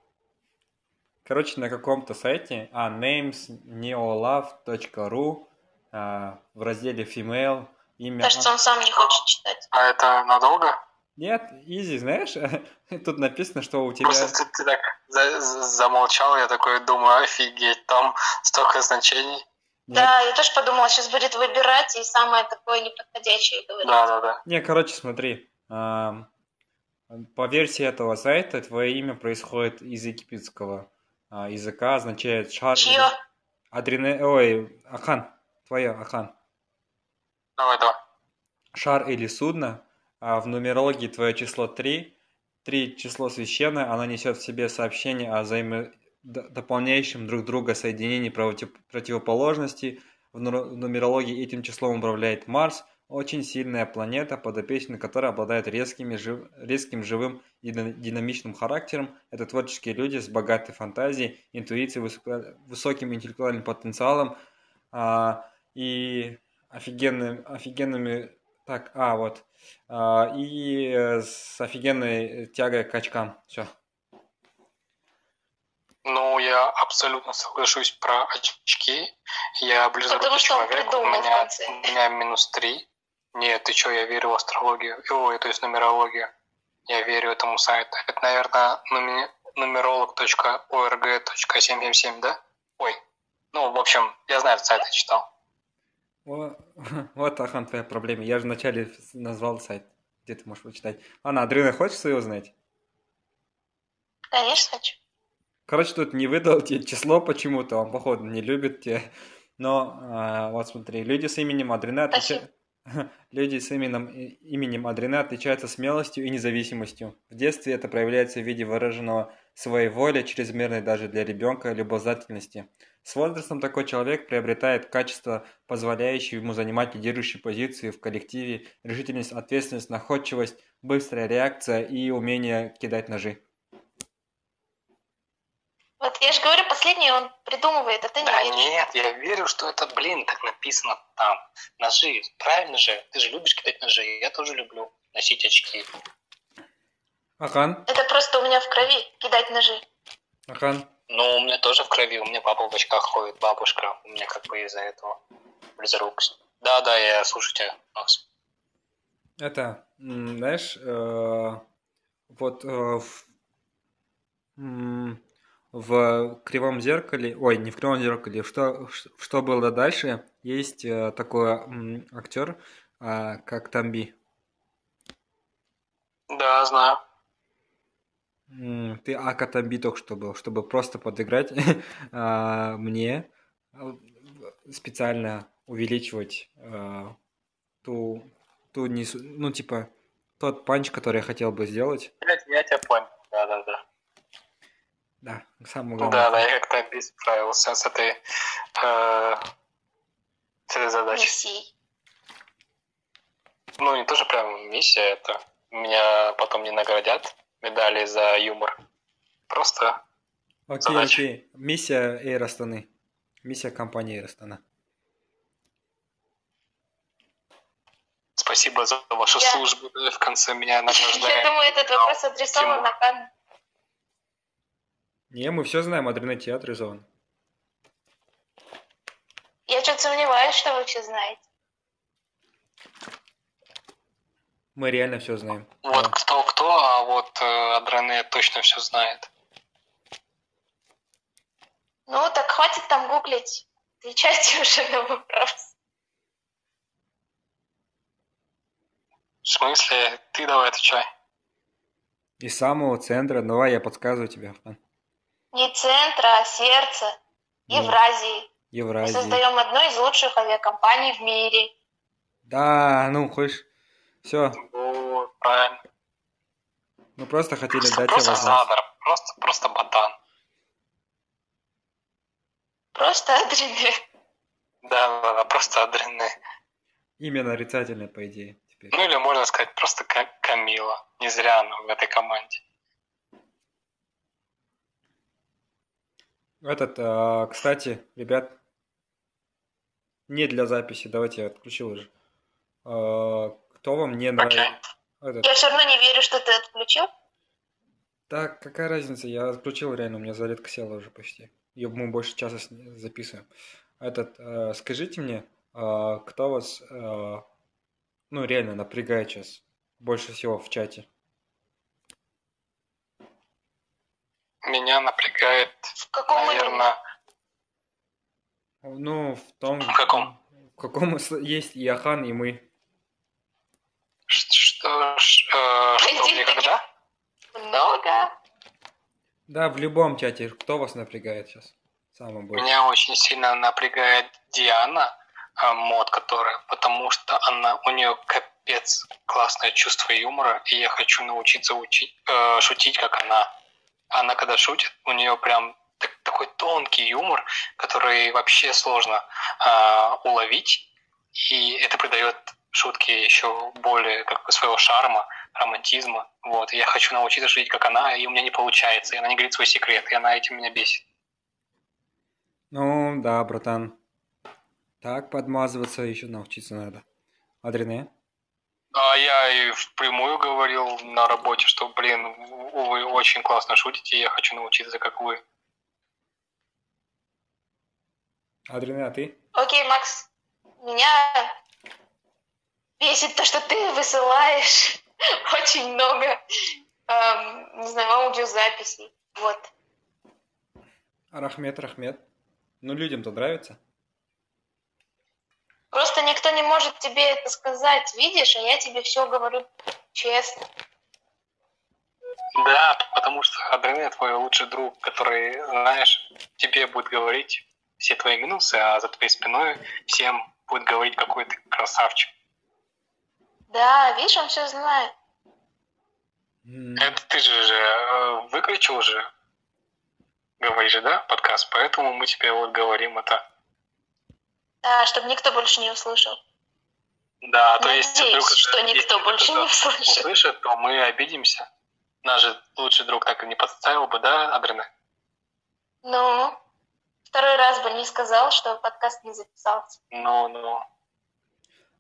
Speaker 2: Короче, на каком-то сайте, а, namesneolove.ru, а, в разделе female, имя...
Speaker 3: Кажется, он сам не хочет читать.
Speaker 1: А это надолго?
Speaker 2: Нет, изи, знаешь, *laughs* тут написано, что у тебя...
Speaker 1: Просто ты, ты так за, замолчал, я такой думаю, офигеть, там столько значений.
Speaker 3: Нет. Да, я тоже подумала, сейчас будет выбирать и самое такое неподходящее говорить.
Speaker 1: Да, да, да.
Speaker 2: Не, короче, смотри, по версии этого сайта, твое имя происходит из египетского а, языка, означает шар...
Speaker 3: Чье?
Speaker 2: Адрене... Ой, Ахан. Твое, Ахан.
Speaker 1: Давай, давай.
Speaker 2: Шар или судно. А в нумерологии твое число 3. 3 число священное, оно несет в себе сообщение о взаимодополняющем друг друга соединении противоположностей. В нумерологии этим числом управляет Марс – очень сильная планета, подопечный которой обладает резкими, жив... резким живым и динамичным характером. Это творческие люди с богатой фантазией, интуицией, высоко... высоким интеллектуальным потенциалом а, и офигенным, офигенными... Так, а, вот. А, и с офигенной тягой к очкам. Все.
Speaker 1: Ну, я абсолютно соглашусь про очки. Я близорукий человек, у меня, у меня минус три. Нет, ты что, я верю в астрологию, ой, то есть нумерологию. Я верю этому сайту. Это, наверное, numerolog.org.777, да? Ой, ну, в общем, я знаю этот сайт, я читал.
Speaker 2: О, *laughs* вот, Ахан, твоя проблема. Я же вначале назвал сайт, где ты можешь прочитать. Анна, Адрина, хочешь свое узнать?
Speaker 3: Конечно, хочу.
Speaker 2: Короче, тут не выдал тебе число почему-то, он, походу, не любит тебя. Но, а, вот смотри, люди с именем Адрина отвечают... *laughs* Люди с именем, именем Адрене отличаются смелостью и независимостью. В детстве это проявляется в виде выраженного своей воли, чрезмерной даже для ребенка, любознательности. С возрастом такой человек приобретает качества, позволяющие ему занимать лидирующие позиции в коллективе, решительность, ответственность, находчивость, быстрая реакция и умение кидать ножи.
Speaker 3: Вот я же говорю, последний он придумывает, а ты не
Speaker 1: да
Speaker 3: веришь.
Speaker 1: нет, я верю, что это, блин, так написано там. Ножи, правильно же? Ты же любишь кидать ножи, я тоже люблю носить очки.
Speaker 2: Ахан?
Speaker 3: Это просто у меня в крови, кидать ножи.
Speaker 2: Ахан?
Speaker 1: Ну, у меня тоже в крови, у меня папа в очках ходит, бабушка, у меня как бы из-за этого близорукость. Да, да, я слушаю тебя, Макс.
Speaker 2: Это, знаешь, э, вот э, в кривом зеркале, ой, не в кривом зеркале, что, что было дальше, есть э, такой актер, э, как Тамби.
Speaker 1: Да, знаю.
Speaker 2: Ты Ака Тамби только что был, чтобы просто подыграть *laughs* а, мне специально увеличивать э, ту, ту несу, ну, типа, тот панч, который я хотел бы сделать.
Speaker 1: Блядь, я тебя понял.
Speaker 2: Да, самое главное.
Speaker 1: Да, да, я как-то не справился с этой, э, с этой задачей.
Speaker 3: Миссией.
Speaker 1: Ну, не тоже прям миссия это. Меня потом не наградят медали за юмор. Просто
Speaker 2: Окей,
Speaker 1: задача.
Speaker 2: окей. Миссия Эйр Астаны. Миссия компании Эйр Астана.
Speaker 1: спасибо за вашу
Speaker 3: Я-
Speaker 1: службу. В конце меня *laughs*
Speaker 3: Я
Speaker 1: награждают.
Speaker 3: думаю, этот вопрос адресован на Канну.
Speaker 2: Не, мы все знаем, Адреналин театр зон.
Speaker 3: Я что-то сомневаюсь, что вы все знаете.
Speaker 2: Мы реально все знаем.
Speaker 1: Вот
Speaker 2: Да.
Speaker 1: кто-кто, а вот э, Адрене точно все знает.
Speaker 3: Ну, так хватит там гуглить. Отвечайте *laughs* уже на вопрос.
Speaker 1: В смысле, ты давай отвечай.
Speaker 2: Из самого центра, давай я подсказываю тебе, Афан.
Speaker 3: Не центра, а сердце.
Speaker 2: Ну,
Speaker 3: Евразии. Мы создаем одну из лучших авиакомпаний в мире.
Speaker 2: Да, ну, хочешь. Все,
Speaker 1: Вот, правильно.
Speaker 2: мы просто хотели
Speaker 1: Просто,
Speaker 2: дать тебе
Speaker 1: просто
Speaker 2: возможность.
Speaker 1: задор, просто, просто ботан.
Speaker 3: Просто адреналин.
Speaker 1: Да, да, да, просто Адрене.
Speaker 2: Имя нарицательное, по идее, теперь.
Speaker 1: Ну или можно сказать просто Ка- Камила. Не зря она в этой команде.
Speaker 2: Этот, а, кстати, ребят, не для записи, давайте я отключил уже. А, кто вам не нравится? Этот,
Speaker 3: Я все равно не верю, что ты отключил.
Speaker 2: Так, какая разница? Я отключил реально, у меня зарядка села уже почти. И мы больше часа записываем. Этот, э, скажите мне, кто вас, ну, реально напрягает сейчас больше всего в чате?
Speaker 1: Меня напрягает,
Speaker 3: В каком
Speaker 1: наверное,
Speaker 2: Ну, в том...
Speaker 1: В каком?
Speaker 2: В каком есть и Ахан, и мы.
Speaker 1: что, ш- э, что мне когда?
Speaker 3: Много.
Speaker 2: Да, в любом чате. Кто вас напрягает сейчас? Самое больше.
Speaker 1: Меня очень сильно напрягает Диана, а, мод которая, потому что она, у нее капец классное чувство юмора, и я хочу научиться учить, э, шутить, как она. Она когда шутит, у нее прям так- такой тонкий юмор, который вообще сложно а, уловить, и это придает шутке еще более как бы своего шарма, романтизма. Вот, и я хочу научиться шутить, как она, и у меня не получается, и она не говорит свой секрет, и она этим меня бесит.
Speaker 2: Ну, да, братан. Так подмазываться еще научиться надо. Адрене?
Speaker 1: А я и впрямую говорил на работе, что, блин, вы очень классно шутите, я хочу научиться, как вы.
Speaker 2: Адрене, а ты?
Speaker 3: Окей, Макс. Меня бесит то, что ты высылаешь *laughs* очень много, эм, не знаю, аудиозаписей. Вот.
Speaker 2: Рахмет, Рахмет. Ну, людям-то нравится.
Speaker 3: Просто никто не может тебе это сказать, видишь, а я тебе все говорю честно.
Speaker 1: Да, потому что Адрене твой лучший друг, который, знаешь, тебе будет говорить все твои минусы, а за твоей спиной всем будет говорить, какой ты красавчик.
Speaker 3: Да, видишь, он все знает.
Speaker 1: Это ты же, же э, выключил же, говоришь, да, подкаст, поэтому мы тебе вот говорим это.
Speaker 3: Да, чтобы никто больше не услышал.
Speaker 1: Да, а то если
Speaker 3: Надеюсь,
Speaker 1: вдруг
Speaker 3: что
Speaker 1: если
Speaker 3: никто больше не услышит.
Speaker 1: услышит, то мы обидимся. Наш же лучший друг так и не подставил бы, да, Адрене?
Speaker 3: Ну, второй раз бы не сказал, что подкаст не записался.
Speaker 1: Ну, ну.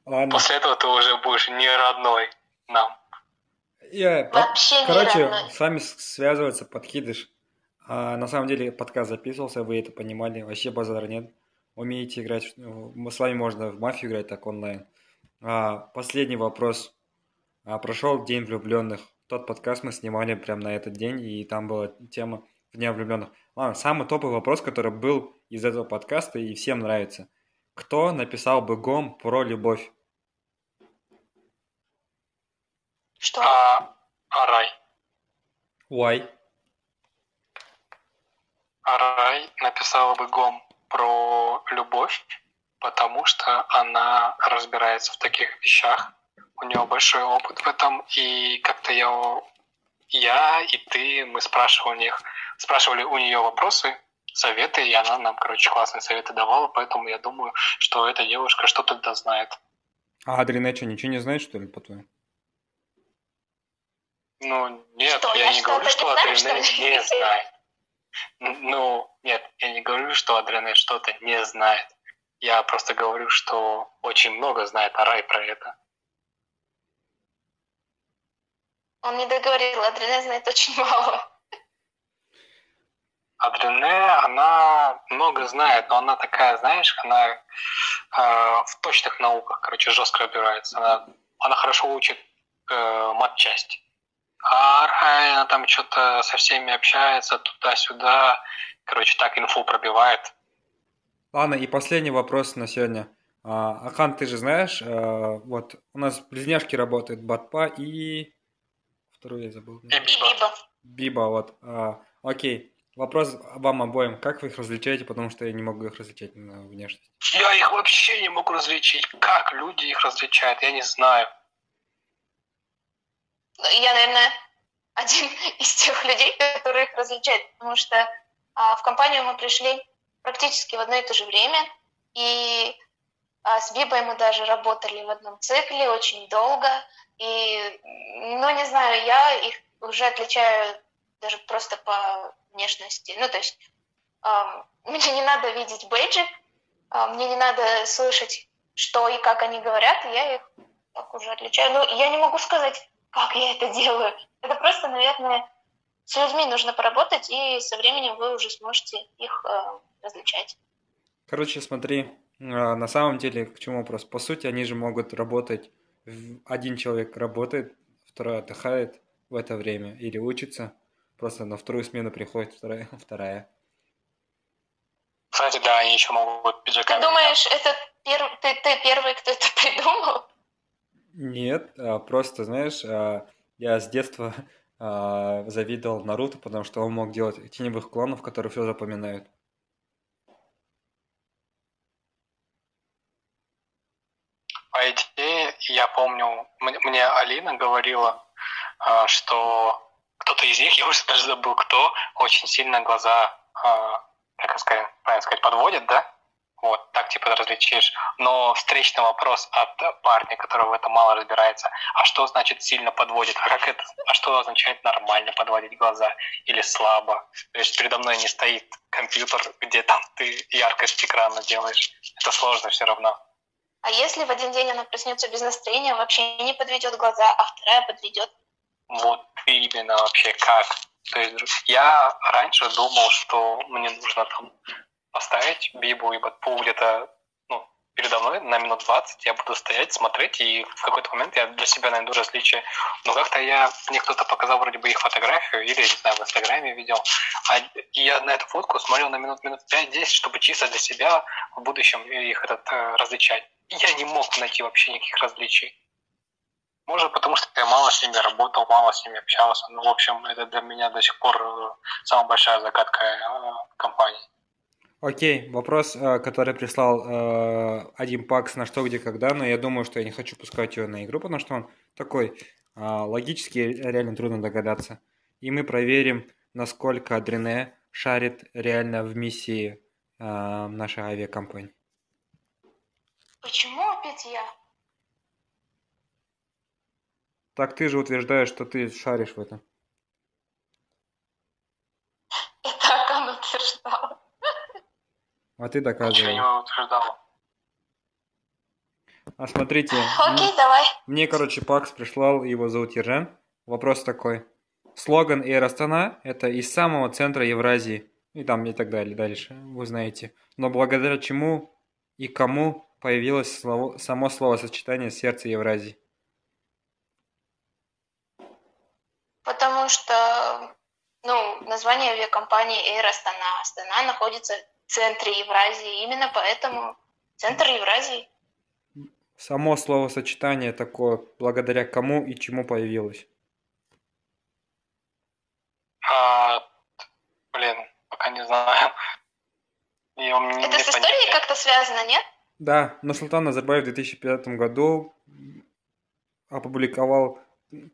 Speaker 2: Ладно.
Speaker 1: После этого ты уже будешь не родной нам.
Speaker 2: Я, под-
Speaker 3: Вообще не
Speaker 2: короче,
Speaker 3: родной.
Speaker 2: с вами связывается подкидыш. А, на самом деле подкаст записывался, вы это понимали. Вообще базара нет. Умеете играть, в- с вами можно в мафию играть так онлайн. А, последний вопрос. А, прошел День влюбленных. Тот подкаст мы снимали прямо на этот день, и там была тема Дня влюбленных. Ладно, самый топовый вопрос, который был из этого подкаста и всем нравится. Кто написал бы гом про любовь?
Speaker 3: Что?
Speaker 1: А, Арай.
Speaker 2: Why?
Speaker 1: Арай написала бы гом про любовь, потому что она разбирается в таких вещах, у нее большой опыт в этом, и как-то я, я и ты, мы спрашивали у них, спрашивали у нее вопросы, советы, и она нам, короче, классные советы давала, поэтому я думаю, что эта девушка что-то да знает.
Speaker 2: А Адриана что, ничего не знает, что ли, по-твоему?
Speaker 1: Ну, нет, что, я, я не говорю, что Адрене не знает. Ну, нет, я не говорю, что Адрене что-то не знает. Я просто говорю, что очень много знает Арай про это.
Speaker 3: Он не договорил, Адрене знает очень мало.
Speaker 1: Адрене, она много знает, но она такая, знаешь, она э, в точных науках, короче, жестко разбирается. Она, она хорошо учит э, матчасть. А Архай, она там что-то со всеми общается, туда-сюда. Короче, так инфу пробивает.
Speaker 2: Ладно, и последний вопрос на сегодня. А, Ахан, ты же знаешь, а, вот у нас близняшки работают Батпа и... Вторую я забыл.
Speaker 3: И Биба.
Speaker 2: Биба, вот. А, окей. Вопрос вам обоим. Как вы их различаете, потому что я не могу их различать на внешность?
Speaker 1: Я их вообще не могу различить. Как люди их различают, я не знаю.
Speaker 3: Я, наверное, один *laughs* из тех людей, которые их различают, потому что а, в компанию мы пришли практически в одно и то же время, и а, с Бибой мы даже работали в одном цикле очень долго, и, ну, не знаю, я их уже отличаю даже просто по внешности. Ну, то есть э, *laughs* мне не надо видеть бейджик, э, мне не надо слышать, что и как они говорят, я их так уже отличаю. Ну, я не могу сказать, как я это делаю. Это просто, наверное, с людьми нужно поработать, и со временем вы уже сможете их э, различать.
Speaker 2: Короче, смотри, на самом деле, к чему вопрос? По сути, они же могут работать, один человек работает, второй отдыхает в это время или учится, Просто на вторую смену приходит вторая. *laughs* вторая.
Speaker 1: Кстати, да, они еще могут пиджаками.
Speaker 3: Ты думаешь, это пер... ты, ты первый, кто это *laughs* придумал?
Speaker 2: Нет, а, просто, знаешь, а, я с детства *laughs* а, завидовал Наруто, потому что он мог делать теневых клонов, которые все запоминают.
Speaker 1: По идее, я помню, мне Алина говорила, что кто-то из них, *laughs* я уже даже забыл кто, очень сильно глаза, как сказать, правильно сказать, подводит, да? Вот, так типа различишь. Но встречный вопрос от парня, который в этом мало разбирается, а что значит сильно подводит? А как это, а что означает нормально подводить глаза или слабо? То есть передо мной не стоит компьютер, где там ты яркость экрана делаешь. Это сложно все равно.
Speaker 3: А если в один день она проснется без настроения, вообще не подведет глаза, а вторая подведет?
Speaker 1: Вот именно вообще как. То есть я раньше думал, что мне нужно там поставить Бибу и Батпу где-то ну, передо мной на минут 20, я буду стоять, смотреть, и в какой-то момент я для себя найду различия. Но как-то я, мне кто-то показал вроде бы их фотографию, или, не знаю, в Инстаграме видел, а я на эту фотку смотрел на минут, минут 5-10, чтобы чисто для себя в будущем их этот, э, различать. И я не мог найти вообще никаких различий. Может, потому что я мало с ними работал, мало с ними общался. Ну, в общем, это для меня до сих пор э, самая большая загадка э, компании.
Speaker 2: Окей, вопрос, э, который прислал один пакс на что, где, когда, но я думаю, что я не хочу пускать его на игру, потому что он такой логически реально трудно догадаться. И мы проверим, насколько Адрене шарит реально в миссии нашей авиакомпании.
Speaker 3: Почему опять я?
Speaker 2: Так ты же утверждаешь, что ты шаришь в этом.
Speaker 3: И так он утверждал.
Speaker 2: А ты доказывай.
Speaker 1: Ничего не утверждал.
Speaker 2: А смотрите.
Speaker 3: Окей, давай.
Speaker 2: Мне, короче, Пакс прислал, его зовут Ержен. Вопрос такой. Слоган Эйр Астана – это из самого центра Евразии. И там и так далее, дальше, вы знаете. Но благодаря чему и кому появилось слово, само словосочетание «сердце Евразии»?
Speaker 3: Потому что ну, название авиакомпании Air Астана. Астана находится центре Евразии. Именно поэтому центр Евразии.
Speaker 2: Само словосочетание такое, благодаря кому и чему появилось?
Speaker 1: А, блин, пока не знаю.
Speaker 3: Это с историей как-то связано, нет?
Speaker 2: Да, Нурсултан Назарбаев в 2005 году опубликовал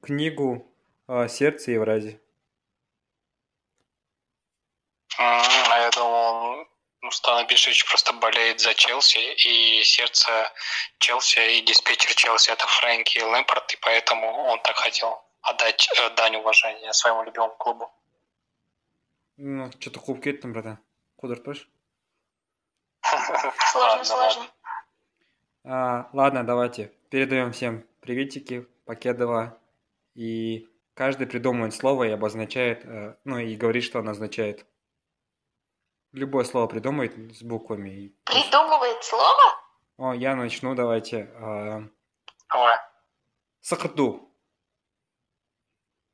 Speaker 2: книгу а, «Сердце Евразии».
Speaker 1: А я думал, Нурсултан Абишевич просто болеет за Челси, и сердце Челси, и диспетчер Челси это Фрэнки Лэмпорт, и поэтому он так хотел отдать э, дань уважения своему любимому клубу.
Speaker 2: Ну, что-то қуып кеттім братан қудыртпашы *laughs*
Speaker 3: Сложно, сложно.
Speaker 2: А, ладно, давайте. Передаем всем приветики, Покедова. И каждый придумывает слово и обозначает, э, ну и говорит, что оно означает. Любое слово придумывает с буквами.
Speaker 3: Придумывает слово?
Speaker 2: О, я начну, давайте. А,
Speaker 1: Давай.
Speaker 2: Сакату.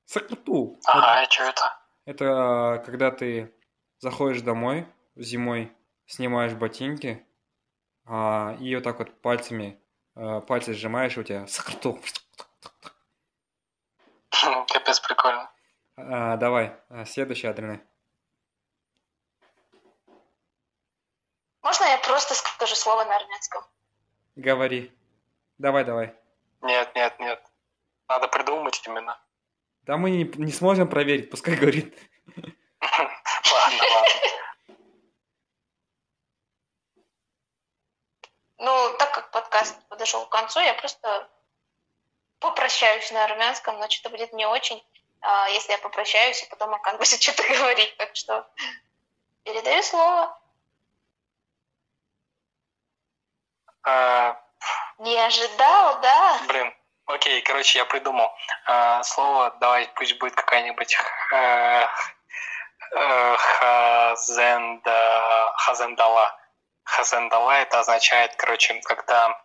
Speaker 2: Сакату.
Speaker 1: Ага, и что это?
Speaker 2: Это а, когда ты заходишь домой зимой, снимаешь ботинки, а, и вот так вот пальцами, а, пальцы сжимаешь, и у тебя сакату. *laughs*
Speaker 1: Капец прикольно.
Speaker 2: А, давай, а, следующий Адрене.
Speaker 3: Можно я просто скажу слово на армянском?
Speaker 2: Говори. Давай, давай.
Speaker 1: Нет, нет, нет. Надо придумать именно.
Speaker 2: Да мы не, не сможем проверить, пускай говорит.
Speaker 1: Ладно, ладно.
Speaker 3: Ну, так как подкаст подошел к концу, я просто попрощаюсь на армянском, но что-то будет не очень, а, если я попрощаюсь, и потом Акан будет *laughs* что-то говорить. Так что передаю слово.
Speaker 1: А,
Speaker 3: Не ожидал, да?
Speaker 1: Блин, окей, короче, я придумал. А, слово, давай, пусть будет какая-нибудь э, э, хазенда, хазендала. Хазендала это означает, короче, когда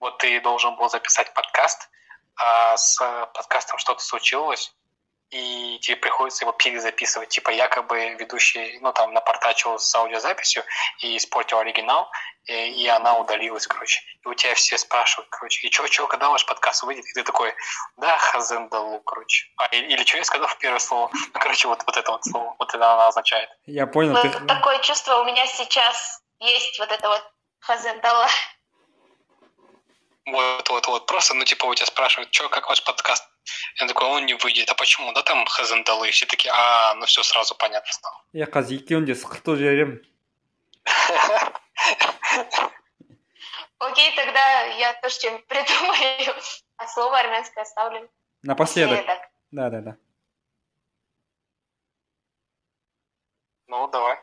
Speaker 1: вот ты должен был записать подкаст, а с подкастом что-то случилось, и тебе приходится его перезаписывать. Типа якобы ведущий, ну там, напортачил с аудиозаписью и испортил оригинал, и, и она удалилась, короче. И у тебя все спрашивают, короче, и чё, чё, когда ваш подкаст выйдет? И ты такой, да, хазендалу, короче. А, или, или что я сказал в первое слово? Ну, короче, вот, вот это вот слово, вот это она означает.
Speaker 2: Я понял,
Speaker 3: Вот
Speaker 2: ты...
Speaker 3: такое чувство у меня сейчас есть, вот это вот хазендала.
Speaker 1: Вот, вот, вот. Просто, ну, типа, у тебя спрашивают, что, как ваш подкаст? Я такой, он не выйдет. А почему? Да там хазендалы. И все такие, а, ну все сразу понятно стало.
Speaker 2: Я қазір екеуін де сықыртып жіберемін *laughs*
Speaker 3: Окей, тогда я тоже что-нибудь придумаю, а слово армянское оставлю
Speaker 2: Напоследок.
Speaker 3: напоследок.
Speaker 2: Да, да, да.
Speaker 1: Ну, давай.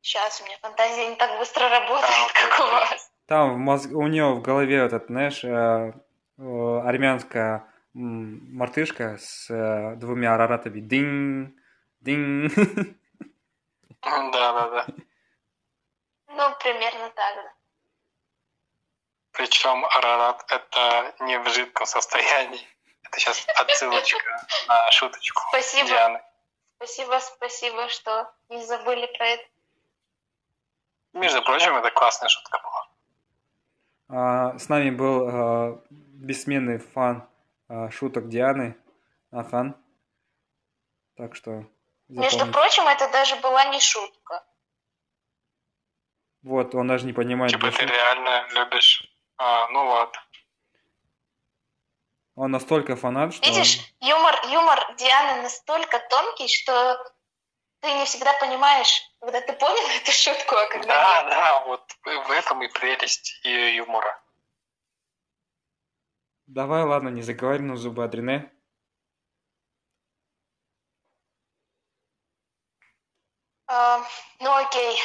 Speaker 3: Сейчас у меня фантазия не так быстро работает,
Speaker 1: А, *laughs*
Speaker 3: как у
Speaker 1: окей.
Speaker 3: вас.
Speaker 2: Там в мозг... у него в голове вот этот, знаешь, э, э, армянская м, мартышка с э, двумя араратами. Динь, динь.
Speaker 1: Да, да, да.
Speaker 3: Ну, примерно так, да.
Speaker 1: Причем Арарат это не в жидком состоянии. Это сейчас отсылочка на шуточку
Speaker 3: Спасибо.
Speaker 1: Дианы.
Speaker 3: Спасибо, спасибо, что не забыли про это.
Speaker 1: Между прочим, это классная шутка была.
Speaker 2: А, С нами был э, бессменный фан э, шуток Дианы, Ахан. Так что
Speaker 3: Между
Speaker 2: запомните.
Speaker 3: прочим, это даже была не шутка.
Speaker 2: Вот, он даже не понимает,
Speaker 1: Типа ты реально любишь... А, ну ладно.
Speaker 2: Он настолько фанат, что...
Speaker 3: Видишь, юмор, юмор Дианы настолько тонкий, что ты не всегда понимаешь, когда ты понял *laughs* эту шутку, а когда
Speaker 1: Да,
Speaker 3: нет.
Speaker 1: да, вот в этом и прелесть ее юмора.
Speaker 2: Давай, ладно, не заговаривай на зубы Адрене.
Speaker 3: А, ну окей.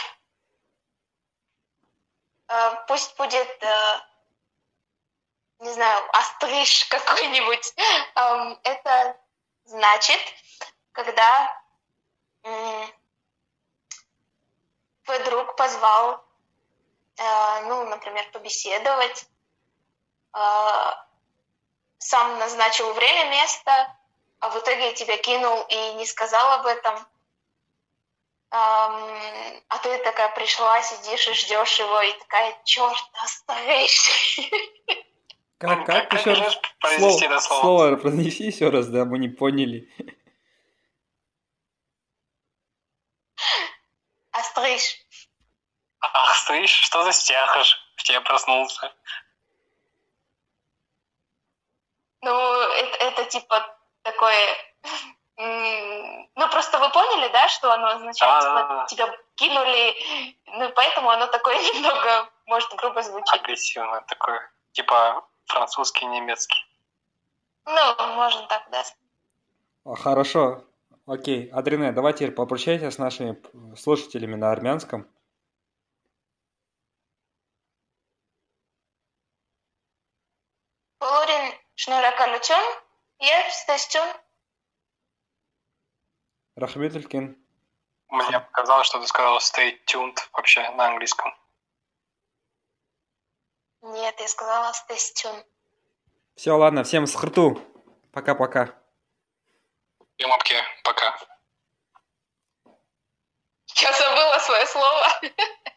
Speaker 3: А, пусть будет, а, не знаю, остриж *laughs* какой-нибудь. Ам, это значит, когда твой друг позвал, а, ну, например, побеседовать, а, сам назначил время, место, а в итоге тебя кинул и не сказал об этом. А ты такая пришла, сидишь и ждешь его, и такая, черт, оставишь.
Speaker 2: Как, как,
Speaker 1: Как- как
Speaker 2: еще раз?
Speaker 1: произнести
Speaker 2: Слово,
Speaker 1: это слово?
Speaker 2: слово произнеси еще раз, да, мы не поняли.
Speaker 3: Остриж.
Speaker 1: Ах, слышь, что за стяхаш? В тебе проснулся.
Speaker 3: Ну, это, это типа такое... *laughs* Ну, просто вы поняли, да, что оно означает, а. типа, тебя кинули, ну, поэтому оно такое *laughs* немного, может, грубо звучит.
Speaker 1: Агрессивное такое, типа французский, немецкий.
Speaker 3: Ну, можно так, да.
Speaker 2: А, хорошо, окей. Адрине, Давайте теперь попрощайся с нашими слушателями на армянском.
Speaker 3: Полурин շնորհակալություն եւ ստեսություն։
Speaker 2: Рахмет Илькин.
Speaker 1: Мне показалось, что ты сказал stay tuned вообще на английском.
Speaker 3: Нет, я сказала stay tuned.
Speaker 2: Все, ладно, всем с хрту. Пока-пока.
Speaker 1: И мапки, пока.
Speaker 3: Я забыла свое слово. *laughs*